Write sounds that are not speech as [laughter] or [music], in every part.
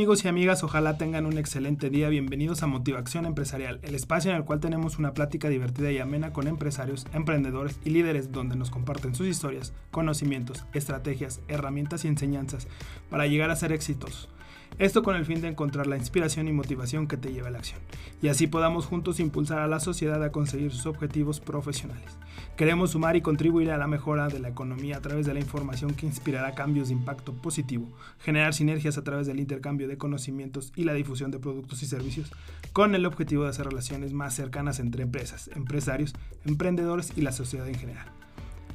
¿Qué tal amigos y amigas? Ojalá tengan un excelente día. Bienvenidos a Motivación Empresarial, el espacio en el cual tenemos una plática divertida y amena con empresarios, emprendedores y líderes donde nos comparten sus historias, conocimientos, estrategias, herramientas y enseñanzas para llegar a ser exitosos. Esto con el fin de encontrar la inspiración y motivación que te lleva a la acción, y así podamos juntos impulsar a la sociedad a conseguir sus objetivos profesionales. Queremos sumar y contribuir a la mejora de la economía a través de la información que inspirará cambios de impacto positivo, generar sinergias a través del intercambio de conocimientos y la difusión de productos y servicios, con el objetivo de hacer relaciones más cercanas entre empresas, empresarios, emprendedores y la sociedad en general.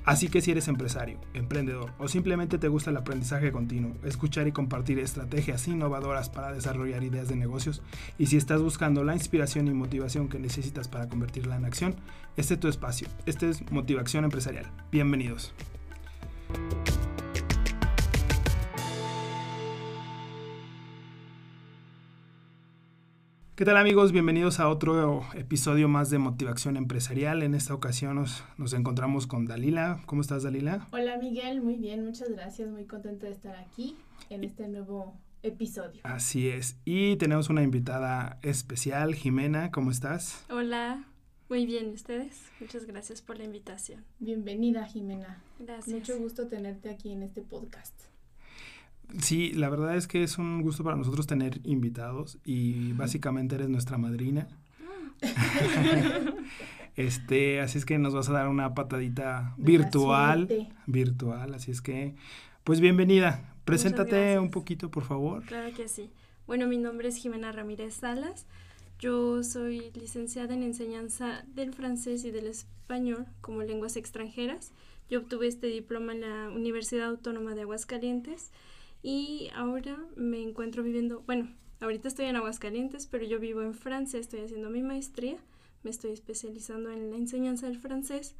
Así que si eres empresario, emprendedor o simplemente te gusta el aprendizaje continuo, escuchar y compartir estrategias innovadoras para desarrollar ideas de negocios, y si estás buscando la inspiración y motivación que necesitas para convertirla en acción, este es tu espacio. Este es Motivación Empresarial. Bienvenidos. ¿Qué tal amigos? Bienvenidos a otro episodio más de Motivación Empresarial. En esta ocasión nos, nos, encontramos con Dalila. ¿Cómo estás Dalila? Hola Miguel, muy bien, muchas gracias. Muy contenta de estar aquí en este nuevo episodio. Así es. Y tenemos una invitada especial, Jimena. ¿Cómo estás? Hola, muy bien, ¿ustedes? Muchas gracias por la invitación. Bienvenida Jimena. Gracias. Mucho gusto tenerte aquí en este podcast. Sí, la verdad es que es un gusto para nosotros tener invitados y básicamente eres nuestra madrina. [laughs] este, así es que nos vas a dar una patadita virtual, virtual, así es que pues bienvenida. Preséntate un poquito, por favor. Claro que sí. Bueno, mi nombre es Jimena Ramírez Salas. Yo soy licenciada en enseñanza del francés y del español como lenguas extranjeras. Yo obtuve este diploma en la Universidad Autónoma de Aguascalientes y ahora me encuentro viviendo, bueno, ahorita estoy en Aguascalientes, pero yo vivo en Francia, estoy haciendo mi maestría, me estoy especializando en la enseñanza del francés,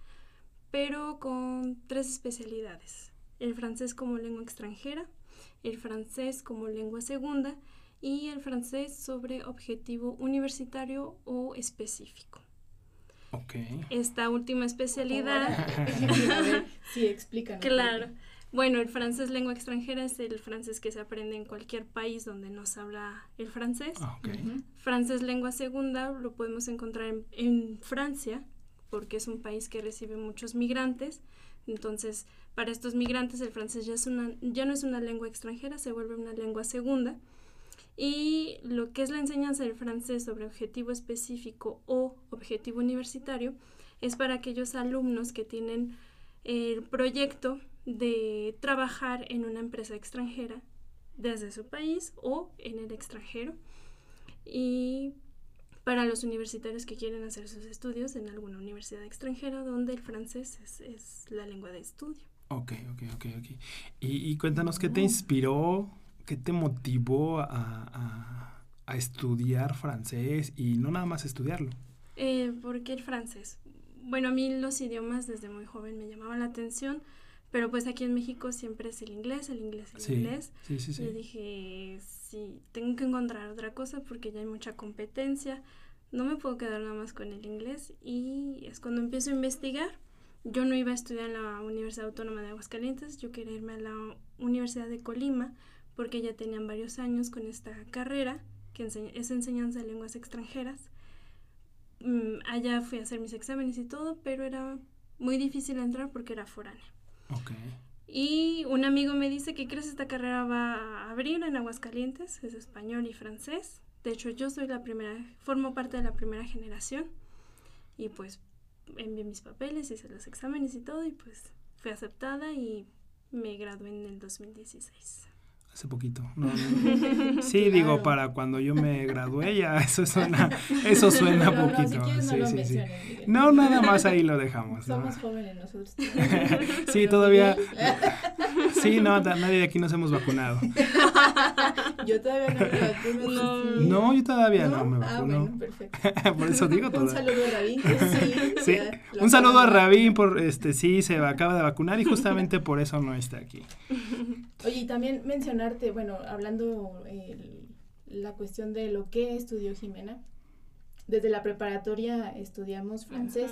pero con tres especialidades. El francés como lengua extranjera, el francés como lengua segunda y el francés sobre objetivo universitario o específico. Okay. Esta última especialidad. [laughs] [laughs] sí, explícanos. Claro. Bueno, el francés lengua extranjera es el francés que se aprende en cualquier país donde no se habla el francés. Ah, okay. Francés lengua segunda lo podemos encontrar en, en, Francia, porque es un país que recibe muchos migrantes. Entonces, para estos migrantes el francés ya, es una, ya no es una lengua extranjera, se vuelve una lengua segunda. Y lo que es la enseñanza del francés sobre objetivo específico o objetivo universitario es para aquellos alumnos que tienen el proyecto de trabajar en una empresa extranjera desde su país o en el extranjero. Y para los universitarios que quieren hacer sus estudios en alguna universidad extranjera donde el francés es, es la lengua de estudio. Ok, ok, ok, ok. Y, y cuéntanos qué te inspiró, qué te motivó a, a, a, estudiar francés y no nada más estudiarlo. Eh, ¿Por qué el francés? Bueno, a mí los idiomas desde muy joven me llamaban la atención pero pues aquí en México siempre es el inglés, el inglés, el sí, inglés. Sí, sí, sí. Y dije, sí, tengo que encontrar otra cosa porque ya hay mucha competencia. No me puedo quedar nada más con el inglés. Y es cuando empiezo a investigar. Yo no iba a estudiar en la Universidad Autónoma de Aguascalientes, yo quería irme a la Universidad de Colima porque ya tenían varios años con esta carrera, que enseña, es enseñanza de lenguas extranjeras. Mm, allá fui a hacer mis exámenes y todo, pero era muy difícil entrar porque era foránea. Okay. Y un amigo me dice que crees esta carrera va a abrir en Aguascalientes, es español y francés. De hecho, yo soy la primera, formo parte de la primera generación. Y pues envié mis papeles, hice los exámenes y todo, y pues fui aceptada y me gradué en el 2016. Hace poquito. No, no. [laughs] Sí, claro. digo, para cuando yo me gradué ya eso suena, eso suena [laughs] no, poquito. Si sí, sí, sí. No, nada más ahí lo dejamos. Somos jóvenes nosotros. [laughs] sí, todavía. sí, no, nadie de aquí nos hemos vacunado. [laughs] yo todavía no me vacuno. No, no yo todavía no, me Ah, vacuno. bueno, perfecto. [laughs] por eso digo todo. Un saludo a Rabín, que sí. Sí, ya lo un saludo a Rabín por este sí se acaba de vacunar y justamente por eso no está aquí. [laughs] Oye, y también mencionarte, bueno, hablando el- la cuestión de lo que estudió Jimena. Desde la preparatoria estudiamos francés.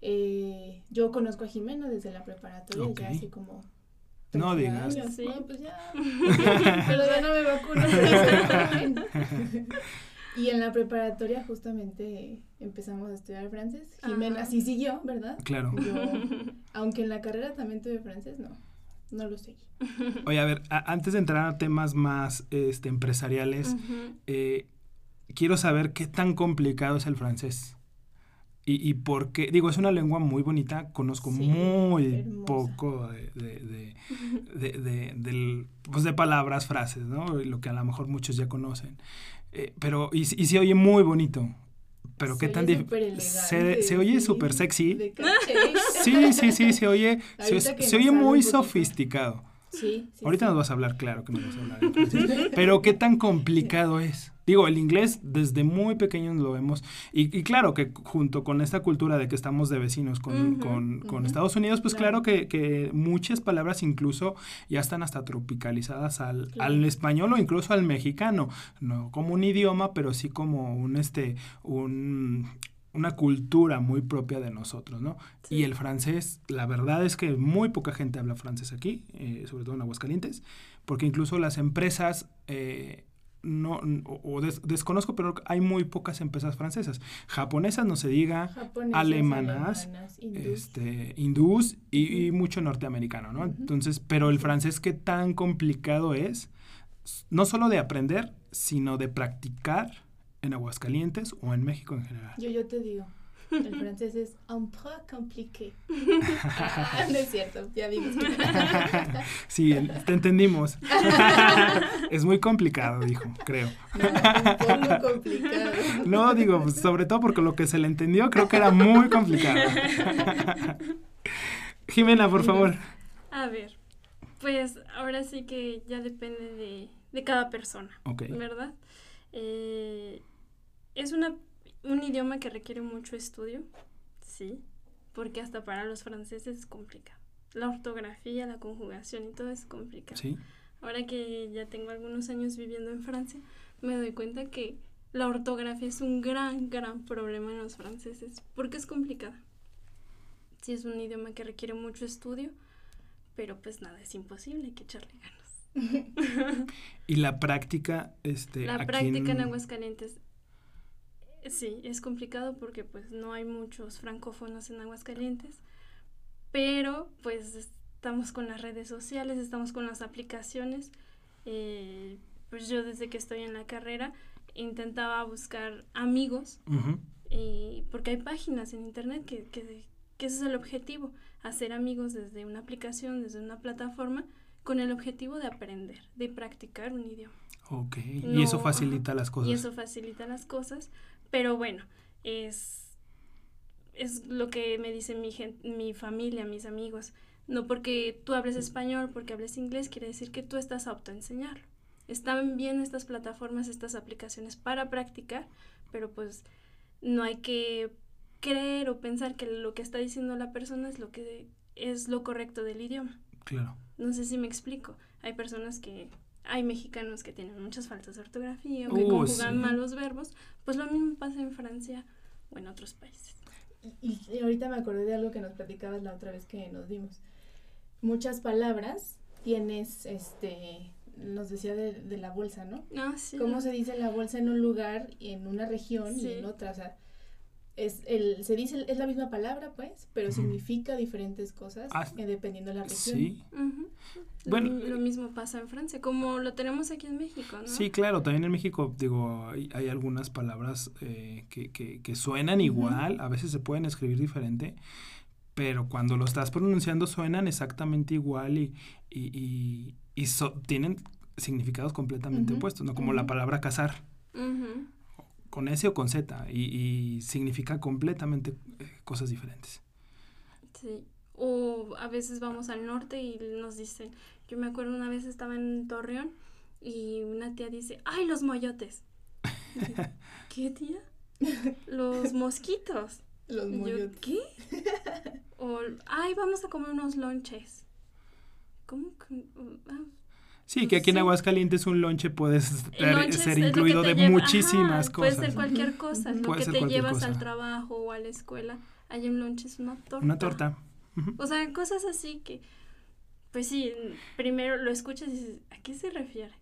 Eh, yo conozco a Jimena desde la preparatoria, Ok. ya hace como No 13 digas. años, Sí. No, pues ya. [laughs] Pero ya no me vacuno. [laughs] y en la preparatoria justamente empezamos a estudiar francés. Jimena Ajá. sí siguió, ¿verdad? Claro. Yo, aunque en la carrera también tuve francés, no, no lo seguí. Oye, a ver, a- antes de entrar a temas más este, empresariales, eh, quiero saber qué tan complicado es el francés. Y, y por qué, digo, es una lengua muy bonita, conozco Sí, muy hermosa. poco de, de, de, [laughs] de- pues de palabras, frases, ¿no? Lo que a lo mejor muchos ya conocen. Eh, pero, y, y se oye muy bonito. Pero Se qué tan elegante, se, se oye súper sexy. Sí, sí, sí, se oye, [laughs] se, oye muy sofisticado. Sí, sí, Ahorita sí. nos vas a hablar, claro que nos vas a hablar. Pero qué tan complicado es. Digo, el inglés desde muy pequeños lo vemos. Y, y claro que junto con esta cultura de que estamos de vecinos con, con- con. Estados Unidos, pues claro, Claro. que, que muchas palabras incluso ya están hasta tropicalizadas al, Claro. al español o incluso al mexicano. No como un idioma, pero sí como un este un una cultura muy propia de nosotros, ¿no? Sí. Y el francés, la verdad es que muy poca gente habla francés aquí, eh, sobre todo en Aguascalientes, porque incluso las empresas, eh, no, o, o des- desconozco, pero hay muy pocas empresas francesas. Japonesas, no se diga, Japonesas, alemanas, alemanas, hindús. este, hindús y, mucho norteamericano, ¿no? Entonces, pero el francés, ¿qué tan complicado es? No solo de aprender, sino de practicar en Aguascalientes o en México en general. Yo, yo te digo, el francés es un peu compliqué. Ah, [laughs] no es cierto, ya vimos. que- [laughs] Sí, te entendimos. [laughs] es muy complicado, dijo, creo. No, un poco complicado. No, digo, pues, sobre todo porque lo que se le entendió creo que era muy complicado. Jimena, por favor. A ver, pues ahora sí que ya depende de, de cada persona, Ok. ¿verdad? Eh, es una, un idioma que requiere mucho estudio, sí, porque hasta para los franceses es complicado. La ortografía, la conjugación y todo es complicado. Sí. Ahora que ya tengo algunos años viviendo en Francia, me doy cuenta que la ortografía es un gran, gran problema en los franceses, porque es complicada. Sí, es un idioma que requiere mucho estudio, pero pues nada, es imposible, hay que echarle ganas. [laughs] Y la práctica, este. La práctica en Aguascalientes, eh, sí, es complicado porque pues no hay muchos francófonos en Aguascalientes, pero pues estamos con las redes sociales, estamos con las aplicaciones. eh, pues yo desde que estoy en la carrera intentaba buscar amigos, Ujú. y porque hay páginas en internet que, que, que ese es el objetivo, hacer amigos desde una aplicación, desde una plataforma, con el objetivo de aprender, de practicar un idioma. Ok. y eso facilita las cosas. Y eso facilita las cosas, pero bueno, es, es lo que me dice mi, gen- mi familia, mis amigos. No porque tú hables español, porque hables inglés, quiere decir que tú estás apto a enseñarlo. Están bien estas plataformas, estas aplicaciones para practicar, pero pues no hay que creer o pensar que lo que está diciendo la persona es lo que es lo correcto del idioma. Claro. No sé si me explico. Hay personas que, hay mexicanos que tienen muchas faltas de ortografía o que Uh, conjugan sí. mal los verbos. Pues lo mismo pasa en Francia o en otros países. Y, y ahorita me acordé de algo que nos platicabas la otra vez que nos vimos. Muchas palabras tienes, este, nos decía de, de la bolsa, ¿no? Ah, sí. ¿Cómo se dice la bolsa en un lugar y en una región y en otra? O sea, es el, se dice, es la misma palabra, pues, pero significa diferentes cosas Ah, eh, dependiendo de la región. Sí. Bueno, lo, lo mismo pasa en Francia, como lo tenemos aquí en México, ¿no? Sí, claro, también en México, digo, hay, hay algunas palabras eh, que, que, que suenan igual, a veces se pueden escribir diferente, pero cuando lo estás pronunciando suenan exactamente igual y, y, y, y so- tienen significados completamente opuestos, ¿no? Como la palabra cazar, Ujú. Con S o con Z, y, y significa completamente eh, cosas diferentes. Sí. O a veces vamos al norte y nos dicen, yo me acuerdo una vez estaba en Torreón y una tía dice, ¡ay, los moyotes! Yo, [laughs] ¿Qué tía? Los mosquitos. [laughs] Los yo, moyotes. ¿qué? O, ay, vamos a comer unos lonches. ¿Cómo que? Ah, Sí, que aquí en. Aguascalientes un lonche puede ser, incluido de lleva- muchísimas ajá, cosas. Puede ser cualquier cosa, lo que te llevas al cosa. trabajo o a la escuela. Hay un lonche, es una torta. Una torta. O sea, cosas así que, pues sí, primero lo escuchas y dices, ¿a qué se refiere?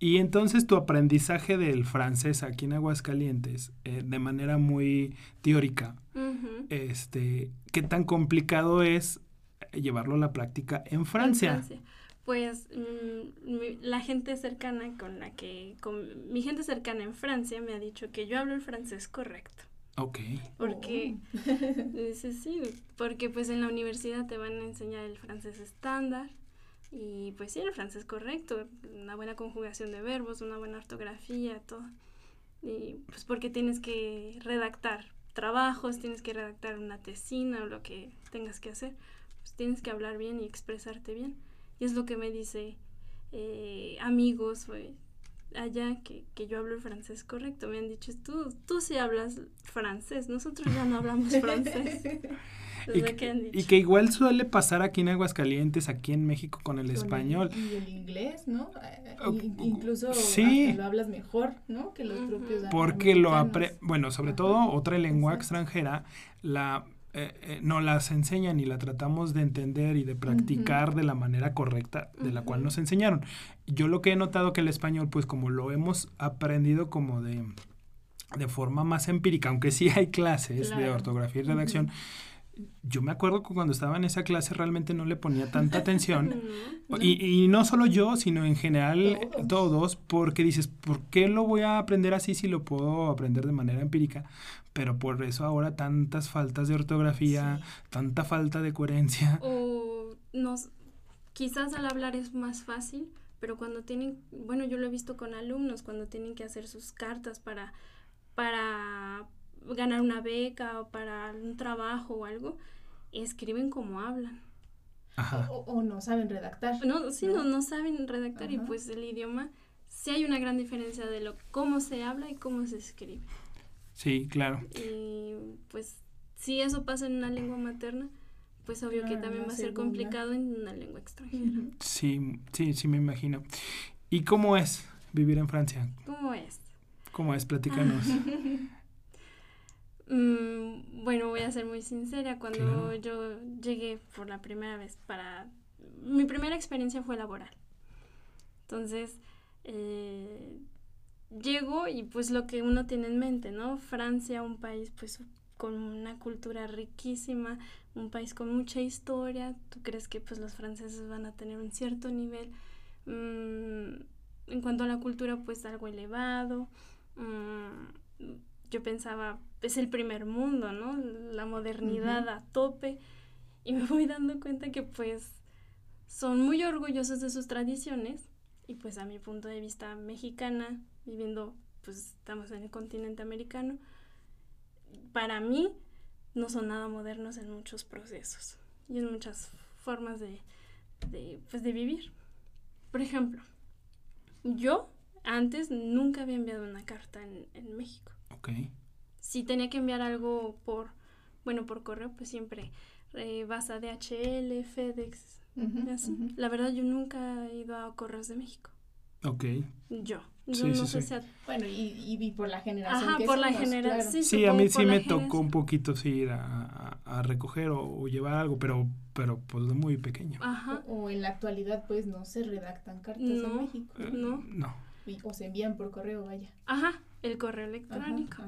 Y entonces tu aprendizaje del francés aquí en Aguascalientes, eh, de manera muy teórica, este, ¿qué tan complicado es llevarlo a la práctica en Francia? Pues mm, la gente cercana con la que, con mi gente cercana en Francia me ha dicho que yo hablo el francés correcto. Ok. Porque, oh. [laughs] sí, porque pues en la universidad te van a enseñar el francés estándar y pues sí, el francés correcto, una buena conjugación de verbos, una buena ortografía, todo. Y pues porque tienes que redactar trabajos, tienes que redactar una tesina o lo que tengas que hacer, pues tienes que hablar bien y expresarte bien. Y es lo que me dice eh, amigos, allá que, que, yo hablo el francés correcto. Me han dicho, tú, tú sí hablas francés, nosotros ya no hablamos [laughs] francés. y, que, y, que, igual suele pasar aquí en Aguascalientes, aquí en México con el español. y el inglés, ¿no? Eh, incluso sí. lo hablas mejor, ¿no? Que los propios Porque lo apre bueno, sobre todo otra lengua extranjera, la eh, eh, no las enseñan y la tratamos de entender y de practicar de la manera correcta de la cual nos enseñaron. Yo lo que he notado que el español, pues como lo hemos aprendido como de, de forma más empírica, aunque sí hay clases de ortografía y redacción, yo me acuerdo que cuando estaba en esa clase realmente no le ponía tanta atención. [laughs] Y, y, no solo yo, sino en general todos. porque dices, ¿por qué lo voy a aprender así si lo puedo aprender de manera empírica? Pero por eso ahora tantas faltas de ortografía, tanta falta de coherencia. O nos, quizás al hablar es más fácil, pero cuando tienen, bueno, yo lo he visto con alumnos, cuando tienen que hacer sus cartas para, para ganar una beca o para un trabajo o algo, escriben como hablan. O, no saben redactar. No, sí, no, no, saben redactar y pues el idioma, sí hay una gran diferencia de lo cómo se habla y cómo se escribe. Sí, claro. Y pues si eso pasa en una lengua materna, pues obvio que también va a ser complicado en una lengua extranjera. Sí, sí, sí me imagino. ¿Y cómo es vivir en Francia? ¿Cómo es? ¿Cómo es? Platícanos. [laughs] Mm, bueno, voy a ser muy sincera. Cuando yo llegué por la primera vez para... Mi primera experiencia fue laboral. Entonces, eh, llego y pues lo que uno tiene en mente, ¿no? Francia, un país pues con una cultura riquísima, un país con mucha historia. ¿Tú crees que pues los franceses van a tener un cierto nivel? Mm, en cuanto a la cultura, pues algo elevado. Mm, yo pensaba, es el primer mundo, ¿no? La modernidad a tope. Y me voy dando cuenta que pues son muy orgullosos de sus tradiciones y pues a mi punto de vista mexicana, viviendo, pues estamos en el continente americano, para mí no son nada modernos en muchos procesos y en muchas formas de, de, pues, de vivir. Por ejemplo, yo antes nunca había enviado una carta en, en México. Ok. Si tenía que enviar algo por, bueno, por correo, pues siempre eh, vas a DHL, FedEx, así. La verdad, yo nunca he ido a Correos de México. Ok. Yo. Yo no sé si Bueno, y, y, por la generación Ajá, por la generación. Sí, a mí sí me tocó un poquito sí, ir a, a, recoger o, llevar algo, pero pero pues muy pequeño. Ajá. O, en la actualidad pues no se redactan cartas en México. Eh, no. No. o se envían por correo, vaya. Ajá, el correo electrónico.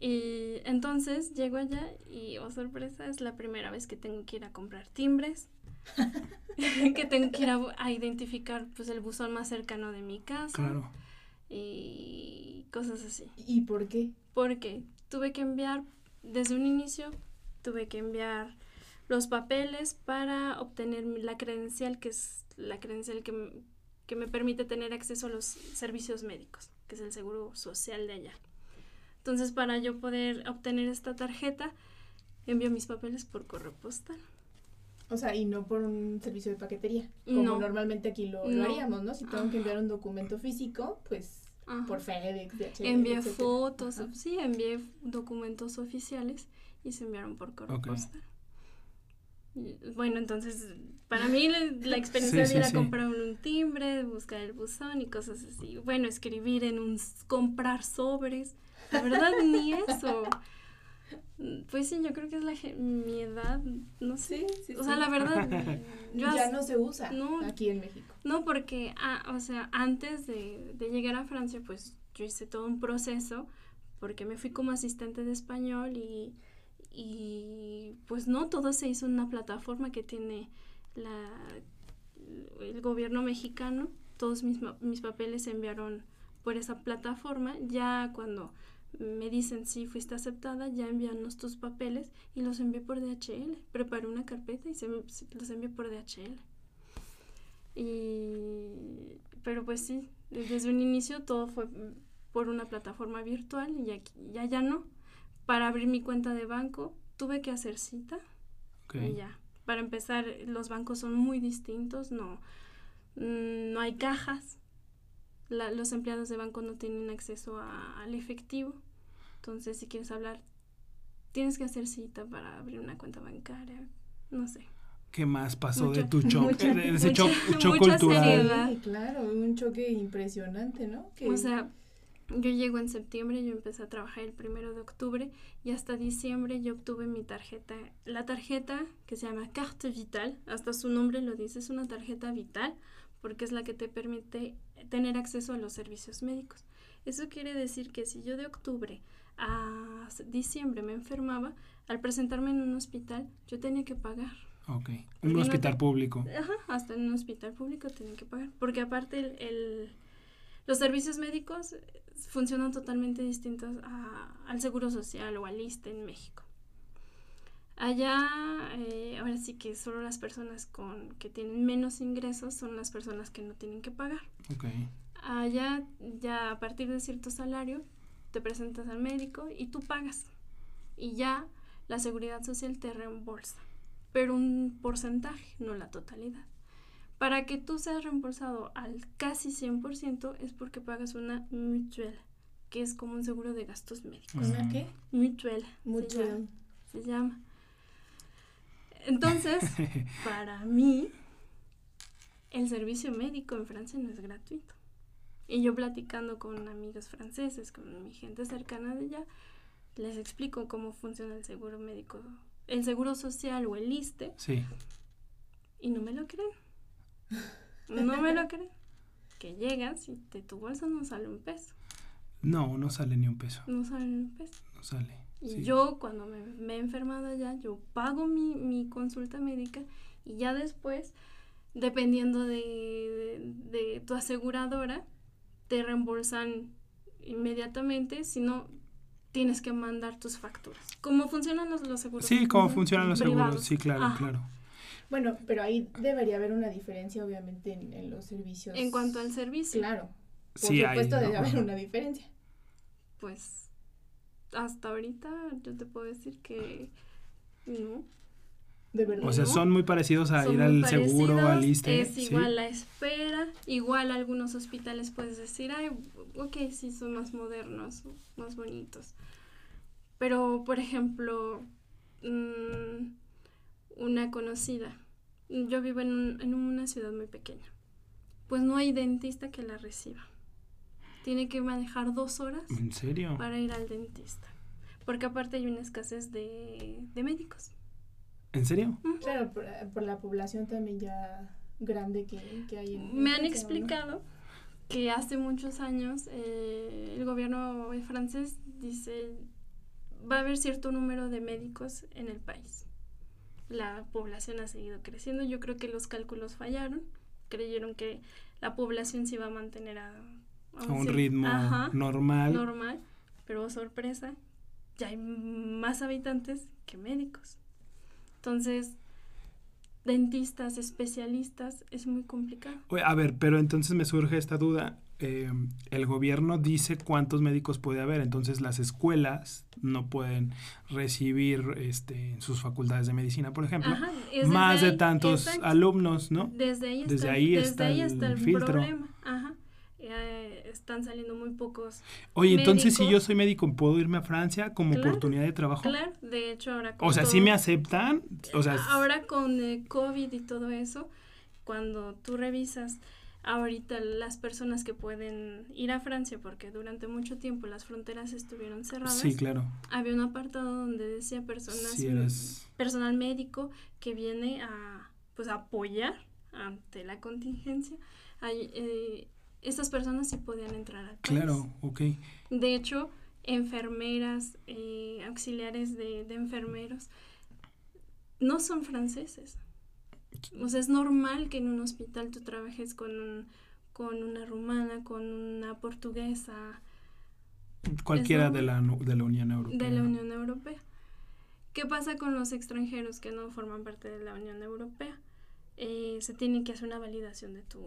Y entonces llego allá y, oh sorpresa, es la primera vez que tengo que ir a comprar timbres, [laughs] que tengo que ir a, identificar pues el buzón más cercano de mi casa. Claro. Y cosas así. ¿Y por qué? Porque tuve que enviar, desde un inicio, tuve que enviar los papeles para obtener la credencial, que es la credencial que, que me permite tener acceso a los servicios médicos, que es el seguro social de allá. Entonces, para yo poder obtener esta tarjeta, envío mis papeles por correo postal. O sea, y no por un servicio de paquetería, como normalmente aquí lo, haríamos, ¿no? Si tengo que enviar un documento físico, pues por FedEx, DHL, Envié fotos, sí, envié documentos oficiales y se enviaron por correo postal. bueno, entonces, para mí la, experiencia de ir a comprar un timbre, buscar el buzón y cosas así. Bueno, escribir en un... comprar sobres la verdad, ni eso. Pues sí, yo creo que es la mi edad, no sé. Sí, sí, o sea, sí. la verdad. [laughs] yo ya no se usa no. aquí en México. No, porque, ah, o sea, antes de, de llegar a Francia, pues yo hice todo un proceso, porque me fui como asistente de español y, y pues no, todo se hizo en una plataforma que tiene la, el gobierno mexicano. Todos mis, mis papeles se enviaron por esa plataforma. Ya cuando me dicen si fuiste aceptada, ya envíanos tus papeles y los envié por DHL. Preparé una carpeta y se, los envié por DHL. Y, pero pues sí, desde un inicio todo fue por una plataforma virtual y aquí, ya ya no. Para abrir mi cuenta de banco tuve que hacer cita y ya. Para empezar, los bancos son muy distintos, no, mm, no hay cajas. La- los empleados de banco no tienen acceso a- al efectivo. Entonces, si quieres hablar, tienes que hacer cita para abrir una cuenta bancaria. No sé. ¿Qué más pasó de tu shock? mucha- de ese mucha- mucha cultural. Sí, claro, un choque impresionante, ¿no? Que- O sea, yo llego en septiembre, yo empecé a trabajar el primero de octubre y hasta diciembre yo obtuve mi tarjeta, la tarjeta que se llama Carte Vital, hasta su nombre lo dice, es una tarjeta vital porque es la que te permite tener acceso a los servicios médicos. Eso quiere decir que si yo de octubre a diciembre me enfermaba, al presentarme en un hospital yo tenía que pagar. Ok. Un Porque hospital público. Ajá, hasta en un hospital público tienen que pagar. Porque aparte el, el- los servicios médicos funcionan totalmente distintos a- al Seguro Social o al ISSSTE en México. Allá, eh, ahora sí que solo las personas con que tienen menos ingresos son las personas que no tienen que pagar. Allá, ya a partir de cierto salario, te presentas al médico y tú pagas. Y ya la seguridad social te reembolsa, pero un porcentaje, no la totalidad. Para que tú seas reembolsado al casi 100% es porque pagas una mutuelle, que es como un seguro de gastos médicos. ¿Una qué? Se llama. Entonces, [laughs] para mí, el servicio médico en Francia no es gratuito. Y yo platicando con amigos franceses, con mi gente cercana de allá, les explico cómo funciona el seguro médico, el seguro social o el ISTE, Sí. y no me lo creen. No me lo creen. Que llegas y de tu bolsa no sale un peso. No, no sale ni un peso. No sale un peso. No sale. Y Sí. yo cuando me, me he enfermado allá, yo pago mi, mi consulta médica y ya después, dependiendo de, de, de tu aseguradora, te reembolsan inmediatamente, si no, tienes que mandar tus facturas. ¿Cómo funcionan los, los seguros? Sí, cómo funcionan los seguros. Privados. Sí, claro, Ajá. claro. Bueno, pero ahí debería haber una diferencia, obviamente, en, en los servicios. En cuanto al servicio, Claro, por Sí, hay. supuesto debe ¿no? haber una diferencia. pues hasta ahorita yo te puedo decir que no. De verdad. O sea, ¿no? son muy parecidos a Son ir al seguro, al ISSSTE. Es ¿sí? igual la espera, igual algunos hospitales puedes decir, ay, ok, sí, son más modernos, más bonitos. Pero, por ejemplo, mm, una conocida, yo vivo en, un- en una ciudad muy pequeña, pues no hay dentista que la reciba. Tiene que manejar dos horas ¿En serio? para ir al dentista, porque aparte hay una escasez de, de médicos. ¿En serio? Claro, por, por la población también ya grande que, que hay en Me han explicado que hace muchos años eh, el gobierno francés dice va a haber cierto número de médicos en el país. La población ha seguido creciendo. Yo creo que los cálculos fallaron. Creyeron que la población se iba a mantener a, A un ritmo Ajá, normal. normal. Pero oh, sorpresa, ya hay más habitantes que médicos. Entonces, dentistas, especialistas, es muy complicado. A ver, pero entonces me surge esta duda. Eh, el gobierno dice cuántos médicos puede haber, entonces las escuelas no pueden recibir este, en sus facultades de medicina, por ejemplo, Ajá, más de tantos exacto. alumnos, ¿no? Desde ahí está, Desde el- ahí desde está ahí el está el filtro. problema. Ajá. Están saliendo muy pocos. Oye, entonces si yo soy médico, ¿puedo irme a Francia como Claro, oportunidad de trabajo? Claro, de hecho ahora con O sea, todo- ¿sí me aceptan? O sea, ahora con eh, COVID y todo eso, cuando tú revisas ahorita las personas que pueden ir a Francia, porque durante mucho tiempo las fronteras estuvieron cerradas. Sí, claro. Había un apartado donde decía personas, personal médico que viene a, pues, apoyar ante la contingencia. Hay, eh, estas personas sí podían entrar al país. Claro, ok. De hecho, enfermeras, eh, auxiliares de, de enfermeros, no son franceses o sea, es normal que en un hospital tú trabajes con, con una rumana, con una portuguesa. Cualquiera de la, de la Unión Europea. De la Unión Europea. ¿Qué pasa con los extranjeros que no forman parte de la Unión Europea? Eh, se tiene que hacer una validación de tu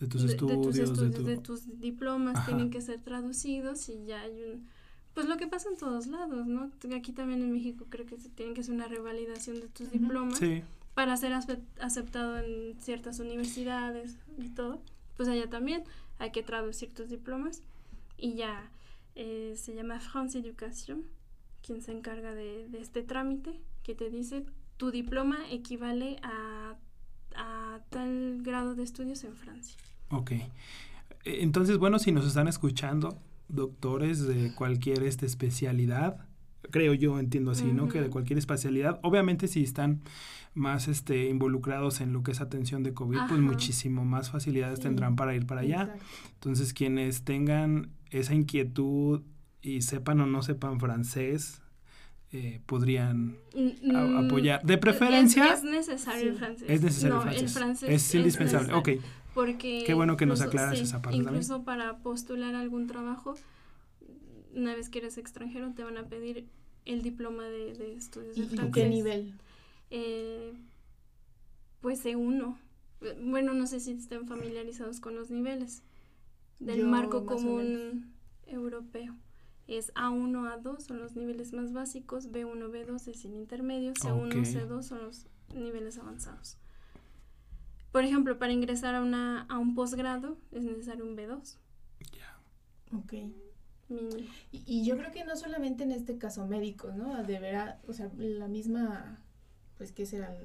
de tus estudios, de, tus, estudios, de, tus diplomas, tienen que ser traducidos y ya hay un pues lo que pasa en todos lados, ¿no? Aquí también en México creo que se tiene que hacer una revalidación de tus diplomas. Sí para ser aceptado en ciertas universidades y todo, pues allá también hay que traducir tus diplomas y ya eh, se llama France Education, quien se encarga de, este trámite, que te dice tu diploma equivale a, a tal grado de estudios en Francia. Ok. E, entonces, bueno, si nos están escuchando doctores de cualquier este, especialidad, creo yo, entiendo así, ¿no? Que de cualquier especialidad, obviamente si están más este, involucrados en lo que es atención de COVID, pues muchísimo más facilidades tendrán para ir para allá. Entonces, quienes tengan esa inquietud y sepan o no sepan francés, eh, podrían mm, apoyar. De preferencia. Es, necesario el francés. Es necesario el, francés. Es indispensable. ok. Porque. Qué bueno que nos aclaras esa parte incluso para postular algún trabajo, una vez que eres extranjero, te van a pedir el diploma de, de estudios de francés. ¿Y qué nivel? eh, pues C1. Bueno, no sé si estén familiarizados con los niveles del marco común europeo. Es A1, A2 son los niveles más básicos, B1, B2 es el intermedio, C1, C2 son los niveles avanzados. Por ejemplo, para ingresar a, una, a un posgrado es necesario un B2. Ya. Ok. Y, y, yo creo que no solamente en este caso médico, ¿no? De ver, o sea, la misma pues que será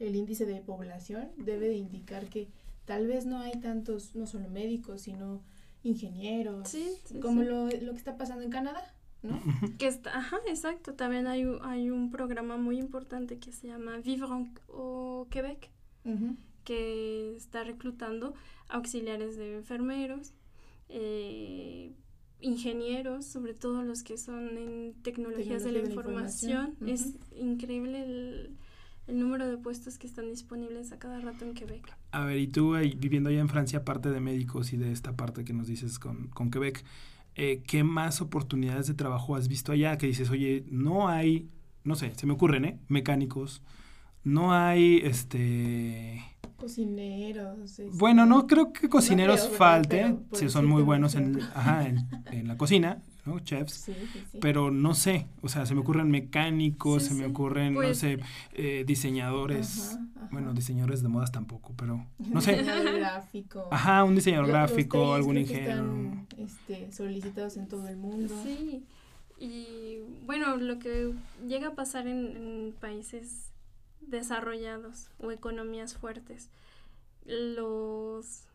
el, índice de población, debe de indicar que tal vez no hay tantos, no solo médicos, sino ingenieros, como Lo, que está pasando en Canadá, ¿no? [laughs] Que está, ajá, exacto, también hay, hay un programa muy importante que se llama Vivre au Québec, que está reclutando auxiliares de enfermeros, eh, ingenieros, sobre todo los que son en tecnologías de la información. Es increíble el, el número de puestos que están disponibles a cada rato en Quebec. A ver, y tú viviendo allá en Francia, aparte de médicos y de esta parte que nos dices con, con Quebec, eh, ¿qué más oportunidades de trabajo has visto allá? Que dices, oye, no hay, no sé, se me ocurren, ¿eh? Mecánicos, no hay, este... Cocineros. Este, bueno, no creo que cocineros falten, si son muy buenos en, ajá, en, en, la cocina, ¿no? Chefs. Pero no sé, o sea, se me ocurren mecánicos, se me ocurren, no pues sé, eh, diseñadores. Bueno, diseñadores de modas tampoco, pero no sé. [laughs] Diseñador gráfico. Ajá, un diseñador gráfico, algún ingeniero. Están, este, solicitados en todo el mundo. Sí. Y bueno, lo que llega a pasar en países desarrollados o economías fuertes, los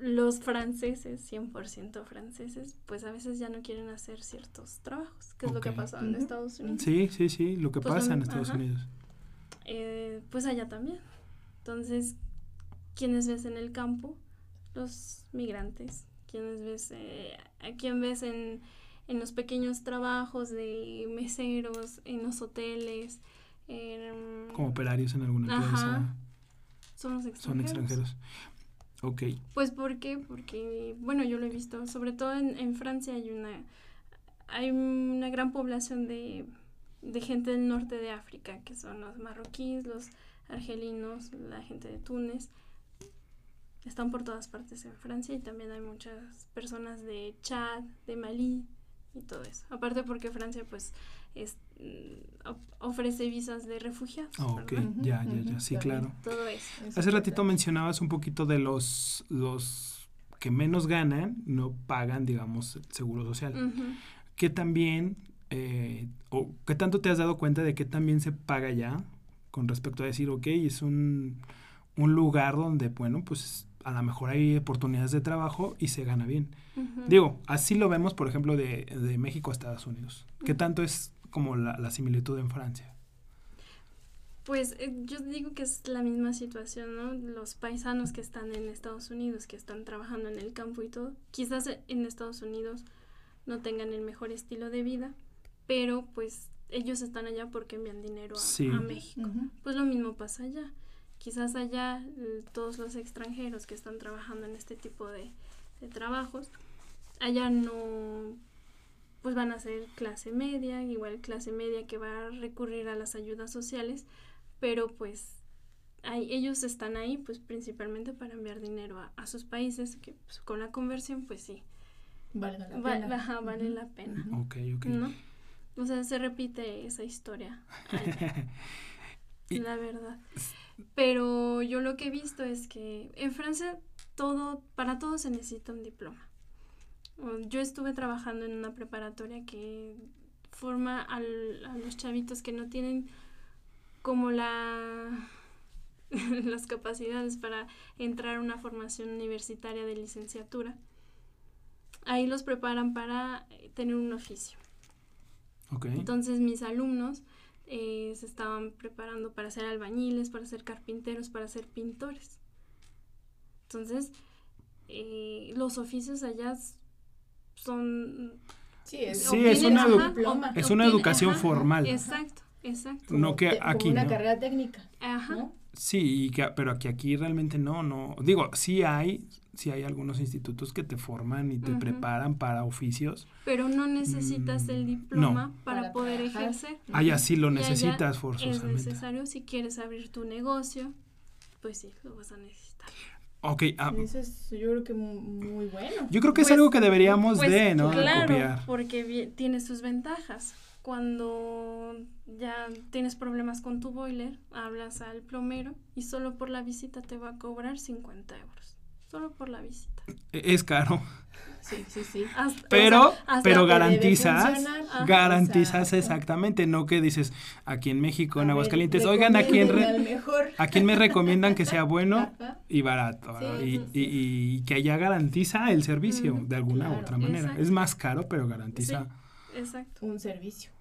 los franceses, 100% franceses, pues a veces ya no quieren hacer ciertos trabajos, que es lo que ha pasado en Estados Unidos. Sí, sí, sí, lo que pues pasa en Estados Unidos. Eh, pues allá también. Entonces, ¿quiénes ves en el campo? Los migrantes. ¿Quiénes ves? Eh, ¿A quién ves en, en los pequeños trabajos de meseros, en los hoteles? Como operarios en alguna empresa. Son los extranjeros. Son extranjeros. Ok. Pues ¿por qué? Porque, bueno, yo lo he visto, sobre todo en, en Francia hay una, hay una gran población de, de gente del norte de África, que son los marroquíes, los argelinos, la gente de Túnez. Están por todas partes en Francia y también hay muchas personas de Chad, de Malí y todo eso. Aparte porque Francia pues es, ofrece visas de refugiados. Ah, ok, ya, ya, ya, sí, claro. Todo eso. Hace ratito mencionabas un poquito de los, los que menos ganan, no pagan, digamos, el seguro social. Que también, eh, o qué tanto te has dado cuenta de que también se paga ya con respecto a decir, ok, es un, un lugar donde, bueno, pues a lo mejor hay oportunidades de trabajo y se gana bien. Digo, así lo vemos, por ejemplo, de, de México a Estados Unidos. ¿Qué tanto es como la, la similitud en Francia? Pues eh, yo digo que es la misma situación, ¿no? Los paisanos que están en Estados Unidos, que están trabajando en el campo y todo, quizás en Estados Unidos no tengan el mejor estilo de vida, pero pues ellos están allá porque envían dinero a, México. Pues lo mismo pasa allá. Quizás allá todos los extranjeros que están trabajando en este tipo de, de trabajos, allá no pues van a ser clase media, igual clase media que va a recurrir a las ayudas sociales, pero pues ellos están ahí pues principalmente para enviar dinero a, sus países, que pues, con la conversión pues sí. Vale la pena. vale la pena. Ok, ok. ¿No? O sea, se repite esa historia. [laughs] la verdad. Pero yo lo que he visto es que en Francia todo, para todo se necesita un diploma. Yo estuve trabajando en una preparatoria que forma a los chavitos que no tienen como la [laughs] las capacidades para entrar a una formación universitaria de licenciatura. Ahí los preparan para tener un oficio. Entonces mis alumnos eh, se estaban preparando para ser albañiles, para ser carpinteros, para ser pintores. Entonces, eh, los oficios allá son... Sí, es, una, es una educación formal. Exacto, exacto. No que aquí. una carrera técnica. Ajá. Sí, que, pero que aquí realmente no, no. Digo, sí hay, sí hay algunos institutos que te forman y te preparan para oficios. Pero no necesitas el mm, diploma para, poder ejercer. Allá sí lo necesitas forzosamente. Es necesario si quieres abrir tu negocio, pues sí, lo vas a necesitar. Ok. Ah, Eso es, yo creo que muy, bueno. Yo creo que es pues, algo que deberíamos pues, de, ¿no? Claro, porque tiene sus ventajas. Cuando ya tienes problemas con tu boiler, hablas al plomero y solo por la visita te va a cobrar 50 euros. Solo por la visita. E, es caro. Sí, sí, sí. pero, pero garantizas, garantizas exactamente, no que dices aquí en México, en Aguascalientes, oigan, ¿a quién, ¿a quién me recomiendan que sea bueno y barato? y, que allá garantiza el servicio de alguna u otra manera. Es más caro, pero garantiza. exacto. Un servicio.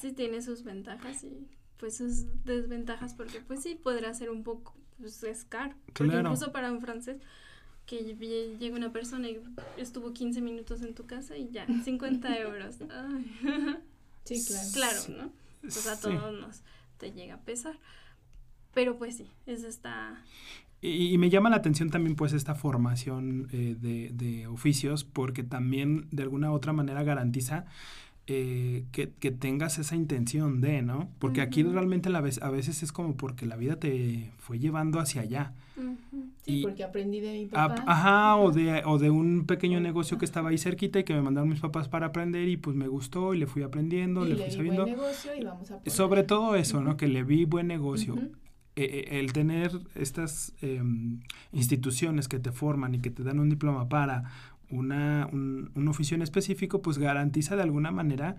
Sí, tiene sus ventajas y pues sus desventajas porque pues sí podrá ser un poco, pues es caro. Porque incluso para un francés que llega una persona y estuvo 15 minutos en tu casa y ya, [laughs] 50 euros. [laughs] Sí, claro. Claro, ¿no? Pues a todos nos te llega a pesar. Pero pues sí, eso está... Y, me llama la atención también pues esta formación eh, de, de oficios porque también de alguna u otra manera garantiza eh, que, tengas esa intención de, ¿no? Porque aquí realmente la vez, a veces es como porque la vida te fue llevando hacia allá. Sí, porque aprendí de mi papá. ajá, o de, o de un pequeño negocio que estaba ahí cerquita y que me mandaron mis papás para aprender y pues me gustó y le fui aprendiendo, le, fui sabiendo. Sobre todo eso, ¿no? Que le vi buen negocio. Eh, eh, el tener estas em, instituciones que te forman y que te dan un diploma para una, un, un, oficio en específico, pues garantiza de alguna manera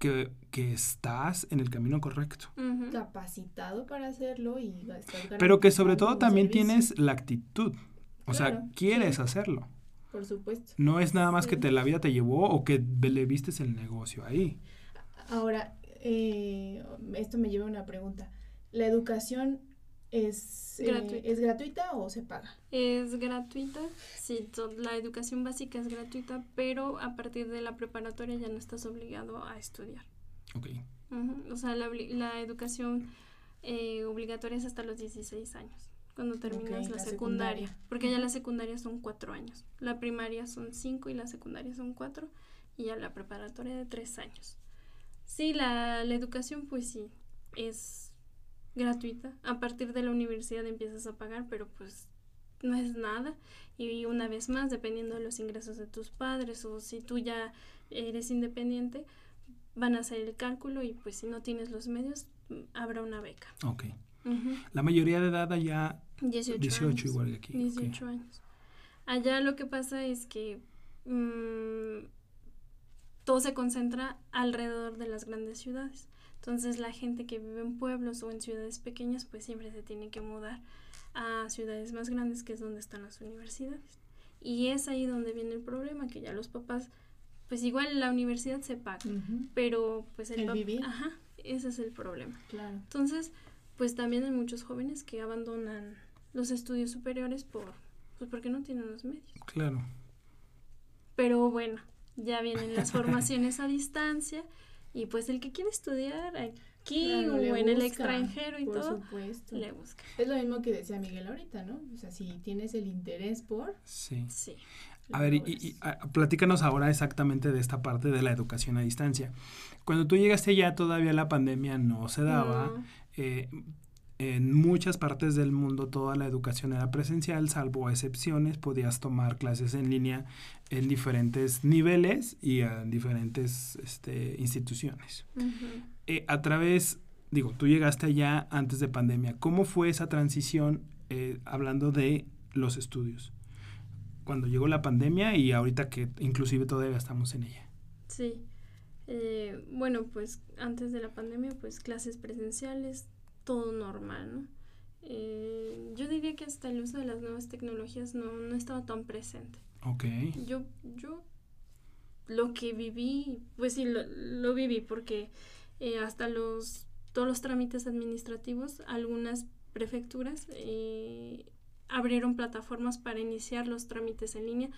que, que estás en el camino correcto. Capacitado para hacerlo y Pero que sobre todo también tienes la actitud. O sea, quieres hacerlo. Por supuesto. No es nada más que te, la vida te llevó o que le vistes el negocio ahí. Ahora, eh, esto me lleva a una pregunta. ¿La educación es, eh, ¿Es gratuita o se paga? Es gratuita, sí, la educación básica es gratuita, pero a partir de la preparatoria ya no estás obligado a estudiar. Ok. O sea, la, la educación eh, obligatoria es hasta los 16 años, cuando terminas la, secundaria, porque ya la secundaria son cuatro años, la primaria son cinco y la secundaria son cuatro, y ya la preparatoria de tres años. Sí, la, la educación pues sí, es gratuita. A partir de la universidad empiezas a pagar, pero pues no es nada. Y una vez más, dependiendo de los ingresos de tus padres o si tú ya eres independiente, van a hacer el cálculo y pues si no tienes los medios, habrá una beca. Ok. La mayoría de edad allá... 18, 18 igual que aquí. 18 años. Allá lo que pasa es que mm, todo se concentra alrededor de las grandes ciudades. Entonces la gente que vive en pueblos o en ciudades pequeñas pues siempre se tiene que mudar a ciudades más grandes que es donde están las universidades. Y es ahí donde viene el problema, que ya los papás, pues igual la universidad se paga, pero pues el, vivir. Ajá, ese es el problema. Claro. Entonces, pues también hay muchos jóvenes que abandonan los estudios superiores por, pues porque no tienen los medios. Claro. Pero bueno, ya vienen las formaciones a distancia y pues el que quiere estudiar aquí o en el extranjero y todo, supuesto. le busca. Es lo mismo que decía Miguel ahorita, ¿no? O sea, si tienes el interés por... Sí. Sí. A ver, y, y, platícanos ahora exactamente de esta parte de la educación a distancia. Cuando tú llegaste ya todavía la pandemia no se daba. Eh, en muchas partes del mundo toda la educación era presencial, salvo excepciones, podías tomar clases en línea en diferentes niveles y en diferentes este, instituciones. Eh, a través, digo, tú llegaste allá antes de pandemia, ¿cómo fue esa transición eh, hablando de los estudios? Cuando llegó la pandemia y ahorita que inclusive todavía estamos en ella. Sí. Eh, bueno, pues antes de la pandemia, pues clases presenciales, todo normal, ¿no? Eh, yo diría que hasta el uso de las nuevas tecnologías no, no estaba tan presente. Ok. Yo, yo lo que viví, pues sí, lo, lo viví porque eh, hasta los, todos los trámites administrativos, algunas prefecturas eh, abrieron plataformas para iniciar los trámites en línea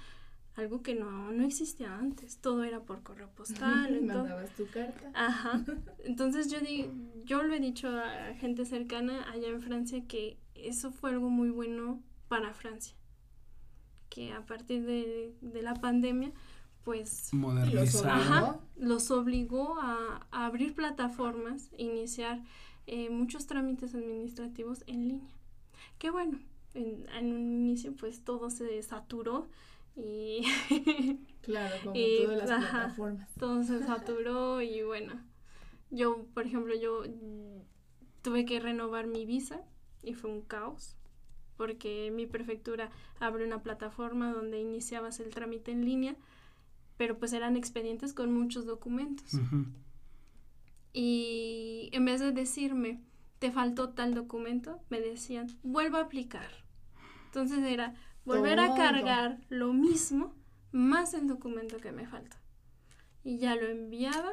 algo que no, no existía antes, todo era por correo [laughs] postal. Mandabas tu carta. Ajá. [laughs] Entonces yo, di, yo lo he dicho a gente cercana allá en Francia que eso fue algo muy bueno para Francia. Que a partir de, de la pandemia, pues modernizar. Los obligó a, a abrir plataformas, iniciar eh, muchos trámites administrativos en línea. Que bueno, en, en un inicio pues todo se saturó y [laughs] claro, como todas las plataformas. Todo se [laughs] saturó y bueno, yo, por ejemplo, yo tuve que renovar mi visa y fue un caos porque mi prefectura abre una plataforma donde iniciabas el trámite en línea, pero pues eran expedientes con muchos documentos. Y en vez de decirme, te faltó tal documento, me decían, vuelva a aplicar. Entonces era, volver a cargar lo mismo más el documento que me falta. Y ya lo enviaba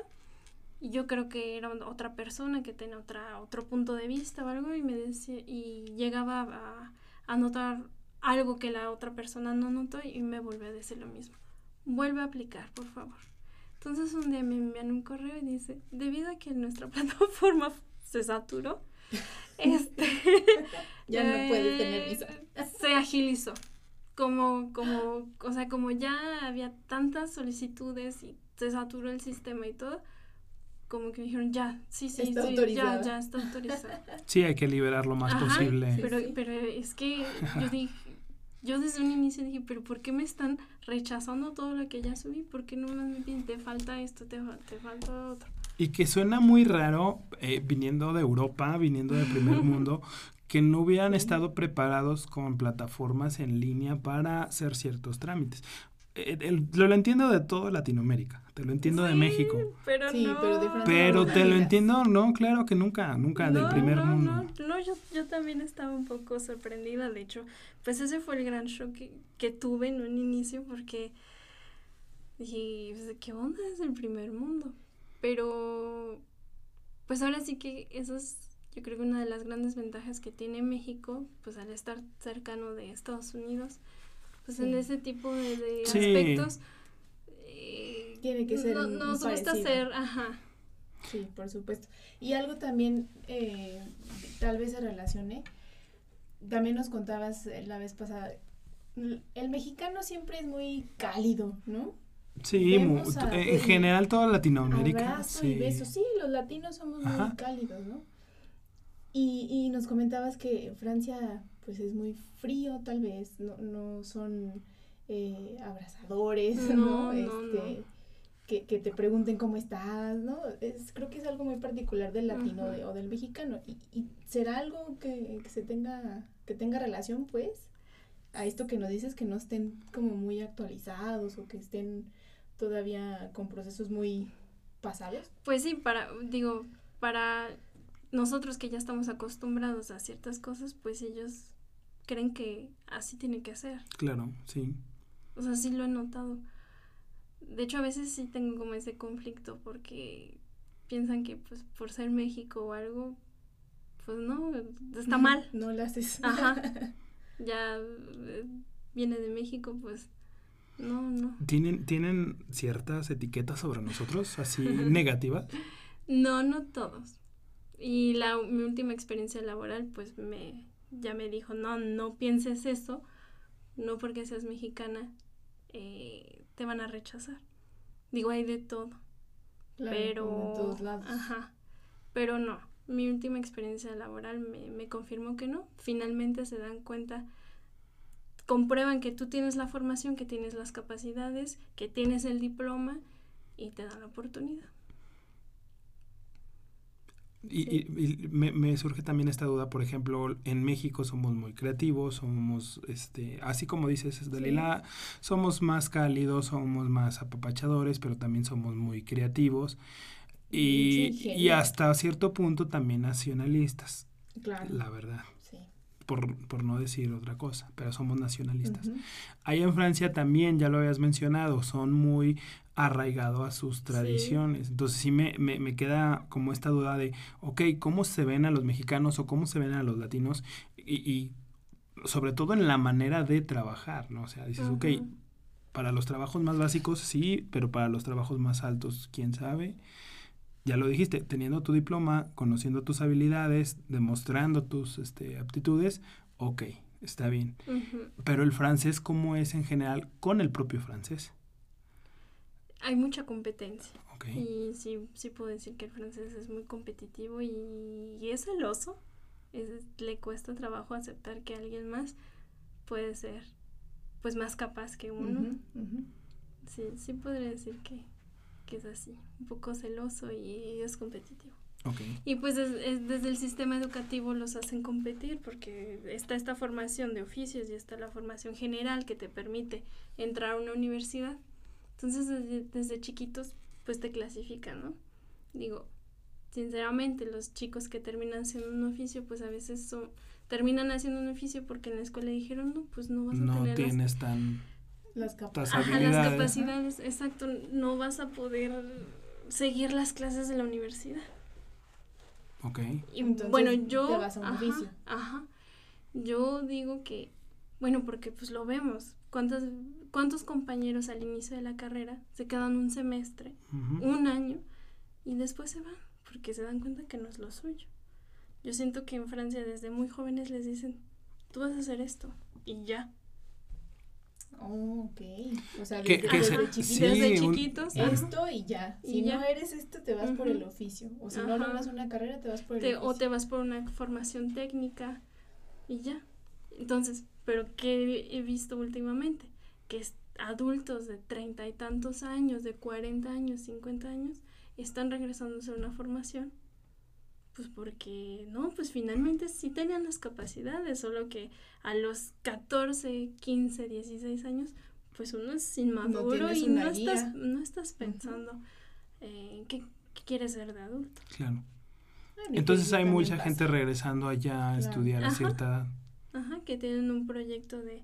y yo creo que era otra persona que tenía otra, otro punto de vista o algo y me decía y llegaba a, a notar algo que la otra persona no notó y me volvió a decir lo mismo. Vuelve a aplicar, por favor. Entonces un día me envían un correo y dice, debido a que nuestra [laughs] plataforma se saturó, [laughs] este ya no puedes tener visa. [laughs] Se agilizó como, como, o sea, como ya había tantas solicitudes y se saturó el sistema y todo, como que dijeron, ya, sí, sí, sí ya, ya está autorizado. [laughs] Sí, hay que liberar lo más posible. Pero, pero es que yo [laughs] dije, yo desde un inicio dije, pero ¿por qué me están rechazando todo lo que ya subí? ¿Por qué no me piden, te falta esto, te, te falta otro? Y que suena muy raro eh, viniendo de Europa, viniendo del primer [laughs] mundo, que no hubieran estado preparados con plataformas en línea para hacer ciertos trámites. Eh, lo, entiendo de toda Latinoamérica, te lo entiendo de México. Pero no. pero, te lo entiendo, no, claro que nunca, nunca del primer mundo. No, no yo, yo, también estaba un poco sorprendida, de hecho, pues ese fue el gran shock que, que tuve en un inicio porque dije, pues, ¿qué onda es el primer mundo? Pero, pues ahora sí que eso es yo creo que una de las grandes ventajas que tiene México, pues al estar cercano de Estados Unidos, pues en ese tipo de, aspectos... Eh, Tiene que ser no, Nos gusta ser, ajá. Sí, por supuesto. Y algo también, eh, tal vez se relacione, también nos contabas la vez pasada, el mexicano siempre es muy cálido, ¿no? Sí, en general toda Latinoamérica. sí. y Sí, los latinos somos muy cálidos, ¿no? Y, y nos comentabas que Francia pues es muy frío tal vez, no, no son eh, abrazadores, ¿no? Este, que, que, te pregunten cómo estás, ¿no? Es, creo que es algo muy particular del latino o del mexicano. Y, y será algo que, que, se tenga, que tenga relación pues a esto que nos dices que no estén como muy actualizados o que estén todavía con procesos muy pasados. Pues sí, para, digo, para nosotros que ya estamos acostumbrados a ciertas cosas, pues ellos creen que así tiene que ser. Claro, sí. O sea, sí lo he notado. De hecho, a veces sí tengo como ese conflicto porque piensan que pues por ser México o algo, pues no, está mal. No lo haces. Ajá. [laughs] Ya eh, viene de México, pues no, no. ¿Tienen, ¿Tienen ciertas etiquetas sobre nosotros, así [laughs] negativas? No, no todos. Y la, mi última experiencia laboral, pues me, ya me dijo, no, no pienses eso, no porque seas mexicana, eh, te van a rechazar. Digo, hay de todo. pero... todos lados. Ajá. Pero no, mi última experiencia laboral me, me confirmó que no. Finalmente se dan cuenta, comprueban que tú tienes la formación, que tienes las capacidades, que tienes el diploma y te dan la oportunidad. Y, me, surge también esta duda, por ejemplo, en México somos muy creativos, somos, este, así como dices, Dalila, somos más cálidos, somos más apapachadores, pero también somos muy creativos y, y hasta cierto punto también nacionalistas, claro. la verdad. Por, por, no decir otra cosa, pero somos nacionalistas. Ahí en Francia también, ya lo habías mencionado, son muy arraigado a sus tradiciones. Entonces sí me, me, me, queda como esta duda de, ok, ¿cómo se ven a los mexicanos o cómo se ven a los latinos? Y, y sobre todo en la manera de trabajar, ¿no? O sea, dices, ok, para los trabajos más básicos sí, pero para los trabajos más altos, ¿quién sabe? Ya lo dijiste, teniendo tu diploma, conociendo tus habilidades, demostrando tus este, aptitudes, ok, está bien. Pero el francés, ¿cómo es en general con el propio francés? hay mucha competencia. Y sí, sí puedo decir que el francés es muy competitivo y, es celoso. Es, le cuesta trabajo aceptar que alguien más puede ser pues más capaz que uno. Sí, sí podría decir que, que, es así, un poco celoso y es competitivo. Y pues desde el sistema educativo los hacen competir porque está esta formación de oficios y está la formación general que te permite entrar a una universidad entonces desde, chiquitos pues te clasifican, ¿no? Digo, sinceramente los chicos que terminan haciendo un oficio pues a veces son, terminan haciendo un oficio porque en la escuela dijeron, no, pues no vas a no tienes tan... Las, capacidades. las capacidades, exacto, no vas a poder seguir las clases de la universidad. Ok. Y bueno, yo... Te vas a un oficio. Ajá. Yo digo que, bueno, porque pues lo vemos, ¿Cuántos, ¿Cuántos compañeros al inicio de la carrera se quedan un semestre, un año, y después se van? Porque se dan cuenta que no es lo suyo. Yo siento que en Francia desde muy jóvenes les dicen, tú vas a hacer esto, y ya. Oh, ok. O sea, desde, chiquitos, esto y ya. Si no eres esto, te vas por el oficio. O si no logras una carrera, te vas por el oficio. O te vas por una formación técnica y ya. Entonces, pero ¿qué he visto últimamente? Que adultos de treinta y tantos años, de cuarenta años, cincuenta años, están regresándose a una formación. Pues porque, no, pues finalmente sí tenían las capacidades, solo que a los 14, 15, 16 años, pues uno es inmaduro y no estás, no estás pensando eh, qué, quieres ser de adulto. Claro. Entonces hay mucha gente regresando allá a estudiar a cierta edad. Ajá, que tienen un proyecto de,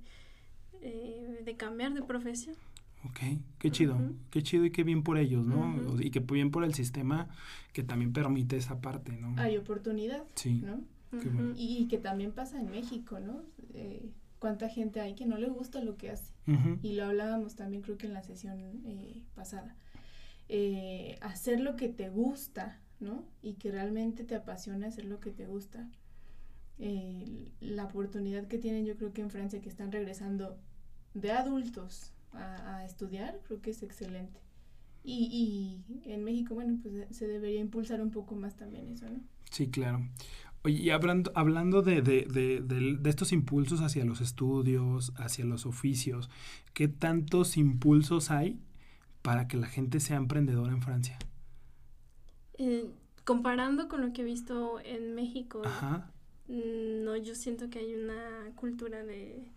eh, de cambiar de profesión. Ok, qué chido, qué chido y qué bien por ellos, ¿no? Y qué bien por el sistema que también permite esa parte, ¿no? Hay oportunidad, sí. ¿no? y, que también pasa en México, ¿no? Eh, cuánta gente hay que no le gusta lo que hace. Y lo hablábamos también creo que en la sesión eh, pasada. hacer lo que te gusta, ¿no? Y que realmente te apasiona hacer lo que te gusta la oportunidad que tienen yo creo que en Francia que están regresando de adultos a, estudiar, creo que es excelente. Y, y, en México, bueno, pues se debería impulsar un poco más también eso, ¿no? Sí, claro. Oye, y hablando, hablando de, de, de, de, estos impulsos hacia los estudios, hacia los oficios, ¿qué tantos impulsos hay para que la gente sea emprendedora en Francia? Eh, comparando con lo que he visto en México, Ajá. No, yo siento que hay una cultura de,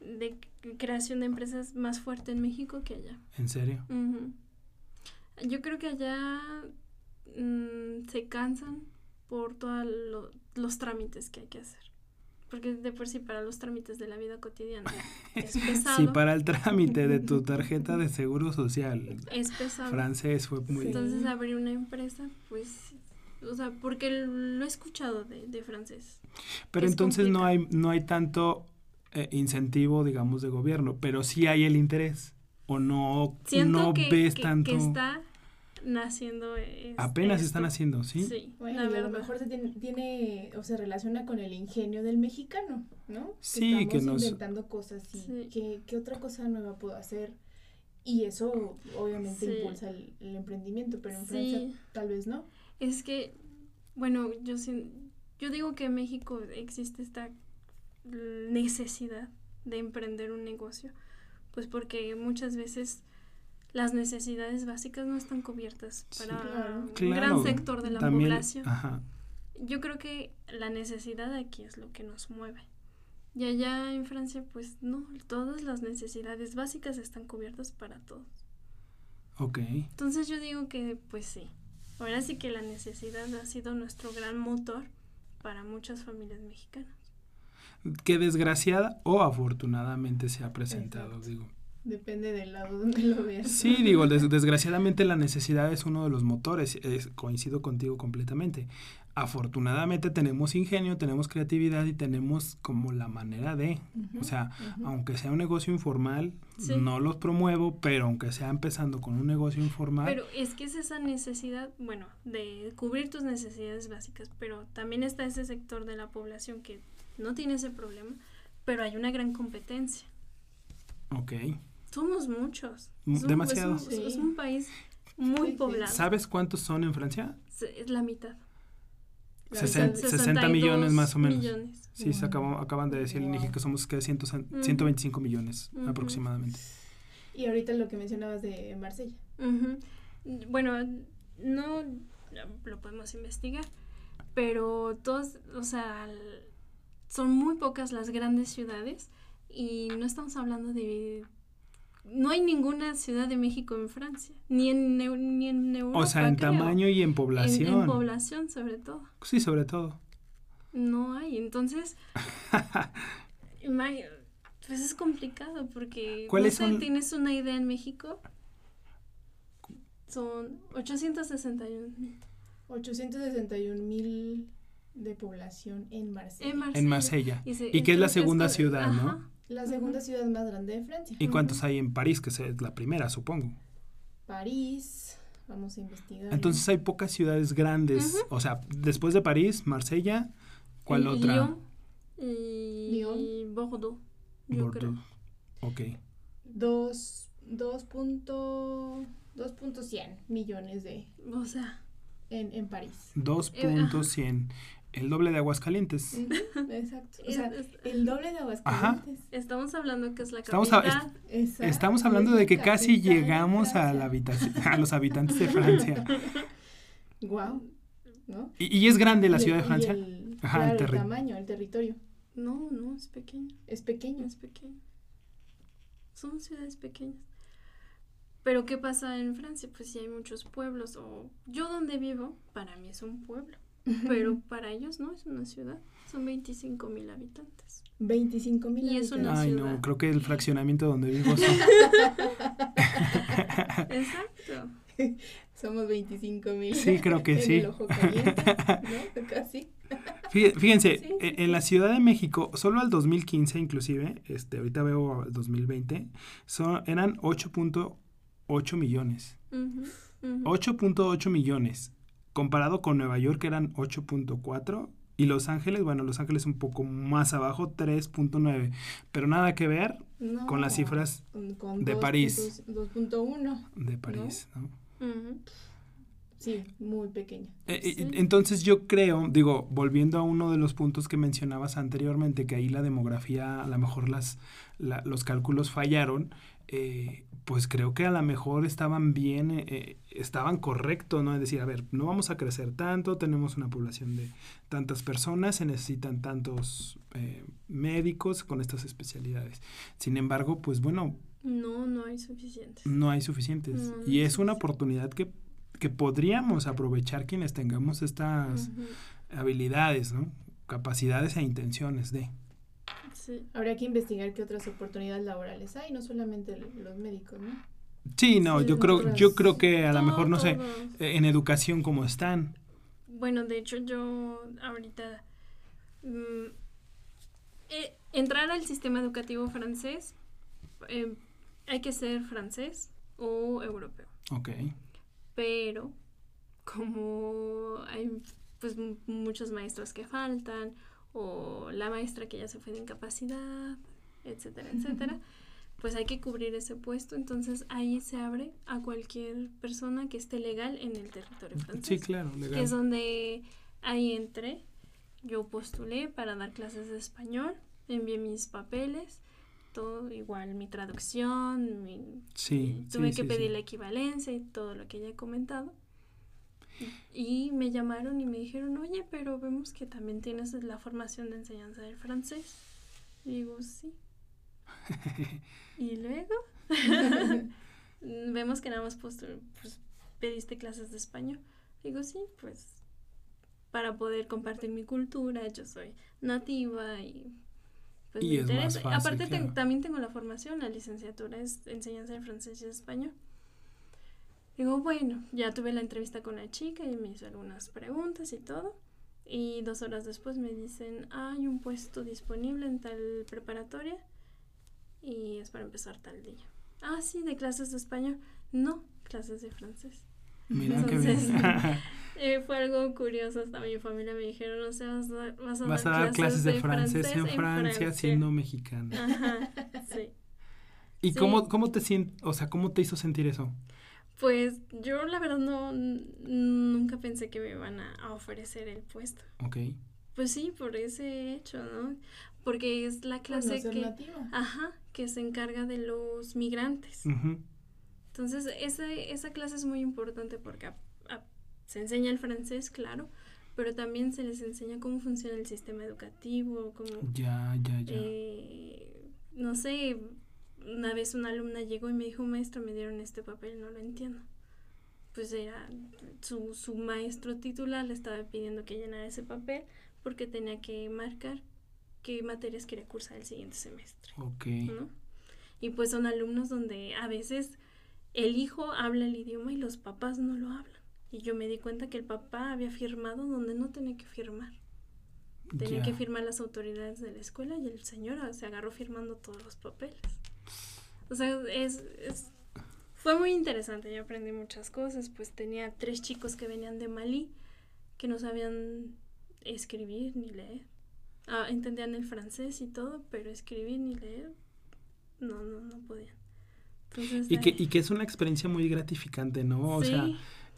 de creación de empresas más fuerte en México que allá. ¿En serio? Yo creo que allá mm, se cansan por todos los trámites que hay que hacer. Porque de por sí para los trámites de la vida cotidiana [laughs] es pesado. Sí, para el trámite de tu [laughs] tarjeta de seguro social. Es pesado. Francés fue muy... Entonces abrir una empresa, pues, o sea, porque lo he escuchado de, de francés. Pero entonces no hay, no hay tanto eh, incentivo, digamos, de gobierno, pero sí hay el interés. O no, no ves tanto... Que está naciendo. Apenas están haciendo, ¿sí? Sí, bueno, a lo mejor se tiene, o se relaciona con el ingenio del mexicano, ¿no? Sí, Estamos que nos... inventando cosas y ¿qué, otra cosa nueva puedo hacer? Y eso obviamente impulsa el, emprendimiento, pero en Francia tal vez no. Es que, bueno, yo, yo digo que en México existe esta necesidad de emprender un negocio, pues porque muchas veces las necesidades básicas no están cubiertas para un gran sector de la población. Yo creo que la necesidad aquí es lo que nos mueve. Y allá en Francia, pues no, todas las necesidades básicas están cubiertas para todos. Ok. Entonces yo digo que, pues sí, ahora sí que la necesidad ha sido nuestro gran motor para muchas familias mexicanas. Que desgraciada o afortunadamente se ha presentado, digo. Depende del lado donde lo veas. Sí, [laughs] digo, desgraciadamente la necesidad es uno de los motores, coincido contigo completamente. Afortunadamente tenemos ingenio, tenemos creatividad y tenemos como la manera de, o sea, aunque sea un negocio informal, no los promuevo, pero aunque sea empezando con un negocio informal. Pero es que es esa necesidad, bueno, de cubrir tus necesidades básicas, pero también está ese sector de la población que no tiene ese problema, pero hay una gran competencia. Ok. Somos muchos. Demasiados. Es, un, país muy poblado. ¿Sabes cuántos son en Francia? Es la mitad. 60 millones más o menos. Sí, se acaban de decir en que somos que 125 millones aproximadamente. Y ahorita lo que mencionabas de Marsella. Bueno, no lo podemos investigar, pero todos, o sea, son muy pocas las grandes ciudades y no estamos hablando de no hay ninguna ciudad de México en Francia, ni en, ni en Europa. O sea, en tamaño y en población. En, población, sobre todo. Sí, sobre todo. No hay, entonces. [laughs] pues es complicado porque. ¿Cuáles no sé, ¿Tienes una idea en México? Son 861 mil. 861 mil de población en Marsella. En Marsella. Y, que es la segunda ciudad, ¿no? La segunda ciudad más grande de Francia. ¿Y cuántos hay en París? Que es la primera, supongo. París, vamos a investigar. Entonces hay pocas ciudades grandes. O sea, después de París, Marsella, ¿cuál otra? Lyon. Y Lyon. Bordeaux. Yo Bordeaux. Ok. Dos, dos punto, dos punto cien millones de... O sea... En, en París. Dos punto cien el doble de Aguascalientes. [laughs] Exacto. O sea, el doble de Aguascalientes. Estamos hablando que es la capital. Estamos, estamos hablando de que casi llegamos a, la [laughs] a los habitantes de Francia. [laughs] Guau. ¿No? ¿Y, es grande la ciudad de Francia? El, Ajá, el, tamaño, el territorio. No, no, es pequeño. Es pequeño. Es pequeño. Son ciudades pequeñas. Pero ¿qué pasa en Francia? Pues sí hay muchos pueblos. O yo donde vivo, para mí es un pueblo. Pero para ellos no es una ciudad, son 25 mil habitantes. 25 mil Y es una Ay, no, creo que el fraccionamiento donde vivo [laughs] Exacto. [laughs] Somos 25 mil. Sí, creo que sí. El ojo caliente, ¿no? [laughs] Casi. Fíjense, e, en la Ciudad de México, solo al 2015 inclusive, este, ahorita veo al 2020, son, eran 8.8 millones. 8.8 millones comparado con Nueva York eran 8.4 y Los Ángeles, bueno, Los Ángeles un poco más abajo, 3.9, pero nada que ver con las cifras de París. 2.1. De París, ¿no? Sí, muy pequeña. Eh, eh, entonces yo creo, digo, volviendo a uno de los puntos que mencionabas anteriormente, que ahí la demografía, a lo mejor las, los cálculos fallaron, eh, pues creo que a lo mejor estaban bien, eh, eh, estaban correctos, ¿no? Es decir, a ver, no vamos a crecer tanto, tenemos una población de tantas personas, se necesitan tantos médicos con estas especialidades. Sin embargo, pues bueno. No, no hay suficientes. No hay suficientes. y es una oportunidad que que podríamos aprovechar quienes tengamos estas habilidades, ¿no? Capacidades e intenciones de. Sí. Habría que investigar qué otras oportunidades laborales hay, no solamente los médicos, ¿no? Sí, no, yo creo, yo creo que a lo mejor, no sé, en educación como están. Bueno, de hecho yo ahorita mm, eh, entrar al sistema educativo francés eh, hay que ser francés o europeo. Ok. Pero como hay pues muchos maestros que faltan o la maestra que ya se fue de incapacidad, etcétera, etcétera, pues hay que cubrir ese puesto, entonces ahí se abre a cualquier persona que esté legal en el territorio francés. Sí, claro, legal. Que es donde ahí entré, yo postulé para dar clases de español, envié mis papeles, todo igual, mi traducción, mi, sí, tuve que pedir la equivalencia y todo lo que ya he comentado. Y me llamaron y me dijeron, oye, pero vemos que también tienes la formación de enseñanza del francés. Y digo, sí. [laughs] y luego [laughs] vemos que nada más pues, pediste clases de español. Digo, sí, pues para poder compartir mi cultura, yo soy nativa y pues me interesa. Aparte también tengo la formación, la licenciatura es enseñanza de francés y español. Digo, bueno, ya tuve la entrevista con la chica y me hizo algunas preguntas y todo. Y dos horas después me dicen, hay un puesto disponible en tal preparatoria y es para empezar tal día. Ah, sí, de clases de español. No, clases de francés. Mira Entonces, [laughs] eh, [laughs] fue algo curioso. Hasta mi familia me dijeron, no sé, vas a, vas a, vas a dar, clases, de, francés, en, Francia, siendo mexicana. Ajá, sí. ¿Y Cómo, cómo te o sea, cómo te hizo sentir eso? Pues yo la verdad no, nunca pensé que me iban a, ofrecer el puesto. Ok. Pues sí, por ese hecho, ¿no? Porque es la clase que... Ajá, que se encarga de los migrantes. Entonces, esa, esa clase es muy importante porque se enseña el francés, claro, pero también se les enseña cómo funciona el sistema educativo, cómo... Ya, ya, ya. Eh, no sé, una vez una alumna llegó y me dijo, maestro, me dieron este papel, no lo entiendo. Pues era su, su maestro titular le estaba pidiendo que llenara ese papel porque tenía que marcar qué materias quería cursar el siguiente semestre. Ok. Y pues son alumnos donde a veces el hijo habla el idioma y los papás no lo hablan. Y yo me di cuenta que el papá había firmado donde no tenía que firmar. Tenía que firmar las autoridades de la escuela y el señor se agarró firmando todos los papeles. O sea, es, es, fue muy interesante, yo aprendí muchas cosas, pues tenía tres chicos que venían de Malí, que no sabían escribir ni leer. Ah, entendían el francés y todo, pero escribir ni leer, no, no, no podían. y, que, y que es una experiencia muy gratificante, ¿no? O sea,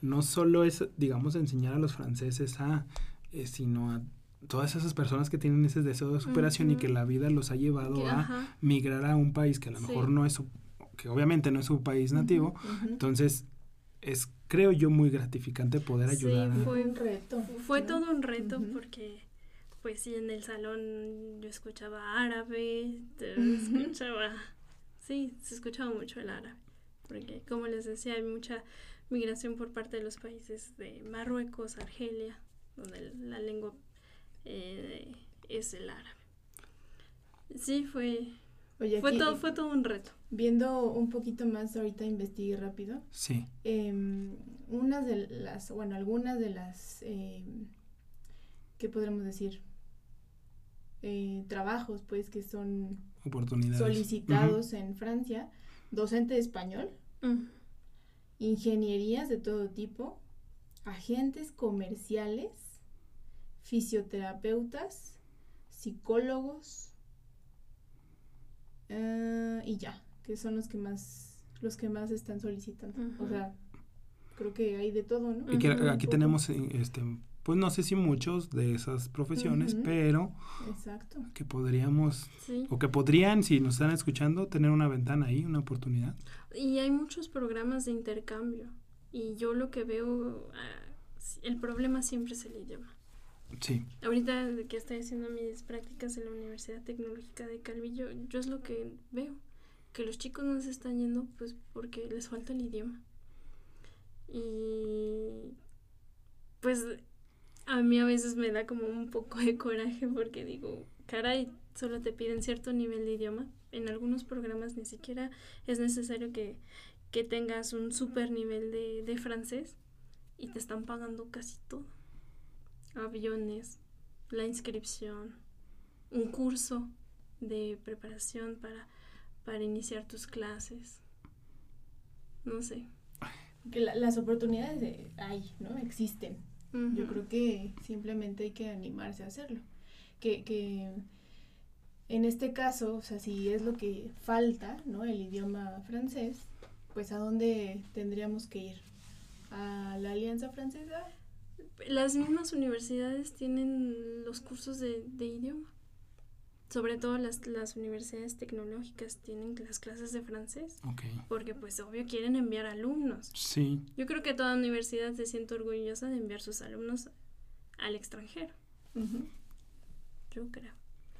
no solo es, digamos, enseñar a los franceses a, eh, sino a todas esas personas que tienen ese deseo de superación y que la vida los ha llevado a migrar a un país que a lo mejor no es su, que obviamente no es su país nativo, entonces es creo yo muy gratificante poder ayudar. Sí, fue un reto. Fue todo un reto porque pues sí en el salón yo escuchaba árabe, escuchaba sí, se escuchaba mucho el árabe, porque como les decía hay mucha migración por parte de los países de Marruecos, Argelia, donde la lengua eh, es el árabe. Sí, fue, fue, todo, fue todo un reto. Viendo un poquito más, ahorita investigué rápido. Sí. Eh, unas de las, bueno, algunas de las, eh, ¿qué podremos decir? Eh, trabajos, pues, que son Oportunidades. solicitados en Francia. Docente de español. Mm. Ingenierías de todo tipo. Agentes comerciales fisioterapeutas, psicólogos eh, y ya, que son los que más los que más están solicitando. O sea, creo que hay de todo, ¿no? Y que aquí tenemos eh, este pues no sé si muchos de esas profesiones, pero Exacto. que podríamos o que podrían si nos están escuchando tener una ventana ahí, una oportunidad. Y hay muchos programas de intercambio y yo lo que veo ah, el problema siempre es el idioma. Sí. Ahorita que estoy haciendo mis prácticas en la Universidad Tecnológica de Calvillo, yo es lo que veo, que los chicos no se están yendo pues porque les falta el idioma. Y pues a mí a veces me da como un poco de coraje porque digo, caray, solo te piden cierto nivel de idioma. En algunos programas ni siquiera es necesario que, tengas un super nivel de, de francés y te están pagando casi todo. Aviones, la inscripción, un curso de preparación para, para iniciar tus clases. No sé. Que las oportunidades hay, ¿no? Existen. Yo creo que simplemente hay que animarse a hacerlo. Que, que en este caso, o sea, si es lo que falta, ¿no? El idioma francés, pues a dónde tendríamos que ir? ¿A la Alianza Francesa? Las mismas universidades tienen los cursos de, de idioma. Sobre todo las, las universidades tecnológicas tienen las clases de francés. Porque pues obvio quieren enviar alumnos. Sí. Yo creo que toda universidad se siente orgullosa de enviar sus alumnos al extranjero. Yo creo.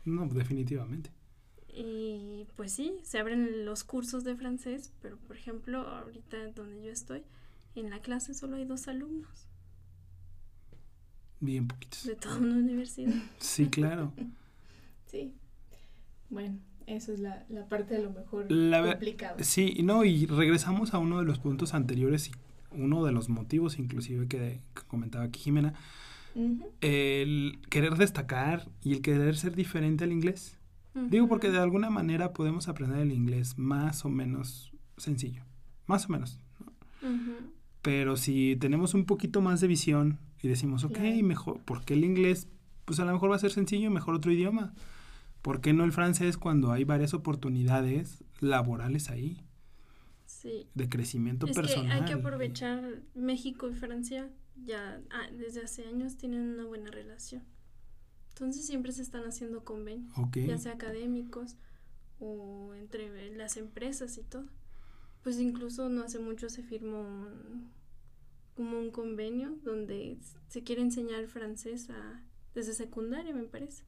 No, definitivamente. Y pues sí, se abren los cursos de francés, pero por ejemplo, ahorita donde yo estoy, en la clase solo hay dos alumnos. Bien poquitos. De toda una universidad. Sí, claro. [laughs] sí. Bueno, eso es la, parte de lo mejor complicado. Sí, no, y regresamos a uno de los puntos anteriores y uno de los motivos inclusive que, comentaba aquí Jimena, el querer destacar y el querer ser diferente al inglés. Digo porque de alguna manera podemos aprender el inglés más o menos sencillo, más o menos. Pero si tenemos un poquito más de visión y decimos, ok, mejor, ¿por qué el inglés? Pues a lo mejor va a ser sencillo, mejor otro idioma. ¿Por qué no el francés cuando hay varias oportunidades laborales ahí? Sí. De crecimiento es personal. Que hay que aprovechar México y Francia ya ah, desde hace años tienen una buena relación. Entonces siempre se están haciendo convenios, ya sea académicos o entre las empresas y todo. Pues incluso no hace mucho se firmó como un convenio donde se quiere enseñar francés a, desde secundaria, me parece.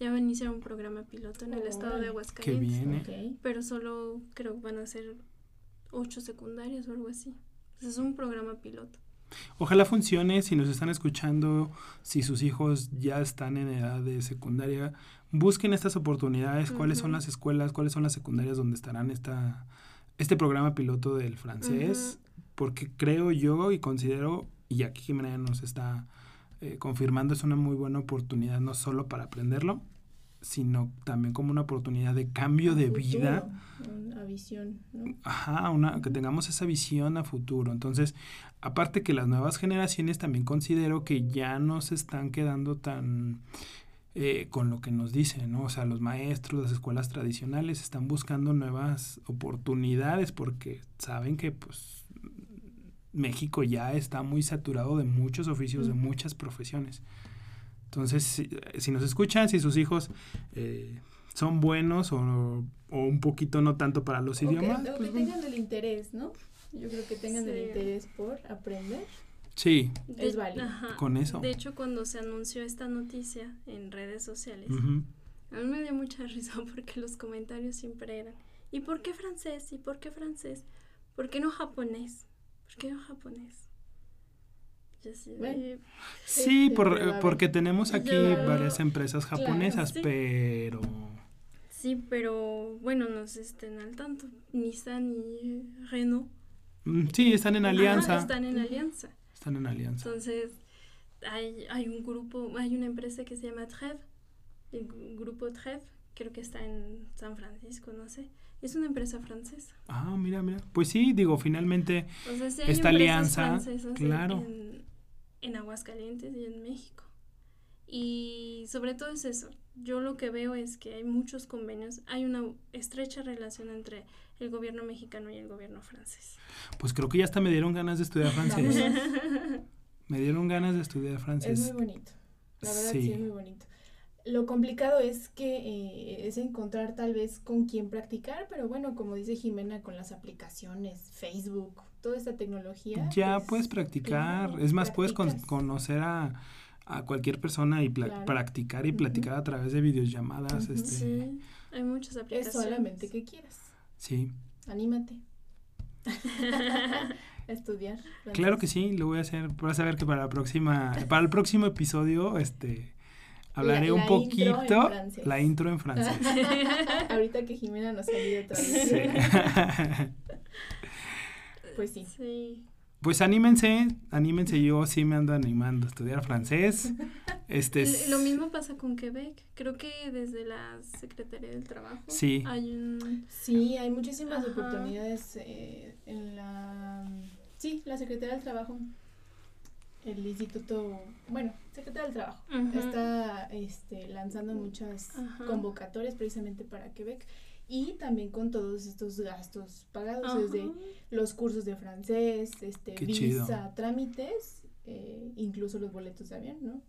Ya va a iniciar un programa piloto en el estado de Aguascalientes. ¿eh? Pero solo creo que van a ser ocho secundarias o algo así. es un programa piloto. Ojalá funcione, si nos están escuchando, si sus hijos ya están en edad de secundaria, busquen estas oportunidades, cuáles son las escuelas, cuáles son las secundarias donde estarán esta, este programa piloto del francés, porque creo yo y considero, y aquí Jimena nos está eh, confirmando, es una muy buena oportunidad no solo para aprenderlo, sino también como una oportunidad de cambio de vida. Una visión, Ajá, una, que tengamos esa visión a futuro. Entonces, aparte que las nuevas generaciones también considero que ya no se están quedando tan eh, con lo que nos dicen, ¿no? O sea, los maestros, las escuelas tradicionales están buscando nuevas oportunidades porque saben que pues México ya está muy saturado de muchos oficios, de muchas profesiones. Entonces, si, nos escuchan, si sus hijos eh, son buenos o, un poquito no tanto para los idiomas. Que, pues, tengan el interés, ¿no? Yo creo que tengan el interés por aprender. Sí. es válido. Con eso. De hecho, cuando se anunció esta noticia en redes sociales, a mí me dio mucha [laughs] risa porque los comentarios siempre eran, ¿y por qué francés? ¿Y por qué francés? ¿Por qué no japonés? ¿Por qué no japonés? sí, por, porque tenemos aquí varias empresas japonesas, pero... Sí, pero bueno, no se estén al tanto. Nissan y Renault. Mm, sí, están en alianza. están en alianza. Están en alianza. Entonces, hay, hay un grupo, hay una empresa que se llama Trev, el grupo Trev, creo que está en San Francisco, no sé. Es una empresa francesa. Ah, mira, mira. Pues sí, digo, finalmente esta alianza, claro. En, en Aguascalientes y en México. Y sobre todo es eso. Yo lo que veo es que hay muchos convenios, hay una estrecha relación entre el gobierno mexicano y el gobierno francés. Pues creo que ya hasta me dieron ganas de estudiar francés. me dieron ganas de estudiar francés. Es muy bonito. La verdad sí, es muy bonito. Lo complicado es que eh, es encontrar tal vez con quién practicar, pero bueno, como dice Jimena, con las aplicaciones, Facebook, toda esta tecnología. Ya pues, puedes practicar, es más, puedes conocer a, cualquier persona y practicar y platicar a través de videollamadas. este. Sí, hay muchas aplicaciones. Es solamente que quieras. Sí. Anímate. [laughs] estudiar. Claro que sí, lo voy a hacer. Vas a ver que para la próxima, para el próximo episodio, este hablaré un poquito la intro en francés. [laughs] Ahorita que Jimena nos ayude otra vez. pues sí. sí. Pues anímense, anímense, yo sí me ando animando a estudiar francés. Este Lo mismo pasa con Quebec, creo que desde la Secretaría del Trabajo sí. hay un... Sí, hay muchísimas oportunidades eh, en la... Sí, la Secretaría del Trabajo, el Instituto, bueno, Secretaría del Trabajo, está este, lanzando muchas convocatorias precisamente para Quebec y también con todos estos gastos pagados desde los cursos de francés, este visa, trámites, eh, incluso los boletos de avión, ¿no?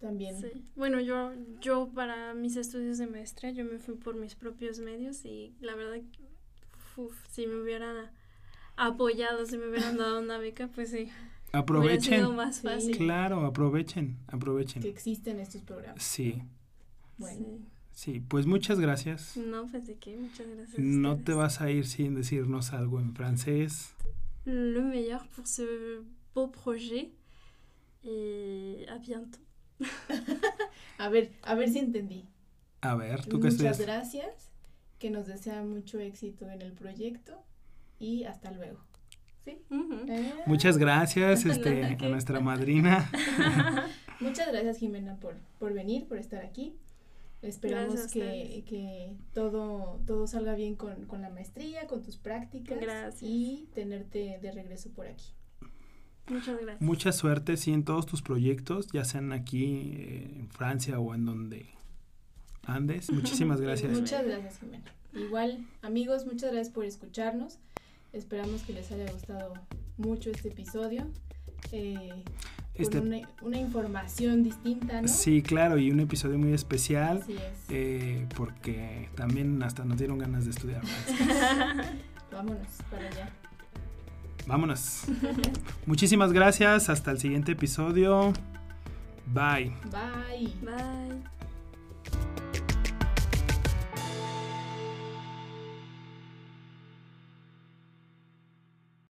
También. Sí. Bueno, yo yo para mis estudios de maestría yo me fui por mis propios medios y la verdad si me hubieran apoyado, si me hubieran dado una beca, pues sí. Aprovechen. Sido más fácil. Claro, aprovechen, aprovechen. Que existen estos programas. Sí. Bueno. Sí, pues muchas gracias. No, pues de qué, muchas gracias. No te vas a ir sin decirnos algo en francés. Le meilleur pour ce beau projet et à bientôt. [laughs] a ver, a ver si entendí. A ver, tú qué Muchas gracias, que nos desea mucho éxito en el proyecto y hasta luego. ¿Sí? Eh. Muchas gracias [laughs] este, a nuestra madrina. [laughs] Muchas gracias Jimena por, por venir, por estar aquí. Esperamos que, que, todo, todo salga bien con, con, la maestría, con tus prácticas gracias. y tenerte de regreso por aquí. Muchas gracias. Mucha suerte, sí, en todos tus proyectos, ya sean aquí eh, en Francia o en donde andes. [laughs] Muchísimas gracias. muchas gracias, Jimena. Igual, amigos, muchas gracias por escucharnos. Esperamos que les haya gustado mucho este episodio. Eh, este, una, información distinta, ¿no? Sí, claro, y un episodio muy especial. Así es. Eh, porque también hasta nos dieron ganas de estudiar [laughs] Vámonos para allá. Vámonos. [laughs] Muchísimas gracias. Hasta el siguiente episodio. Bye. Bye. Bye.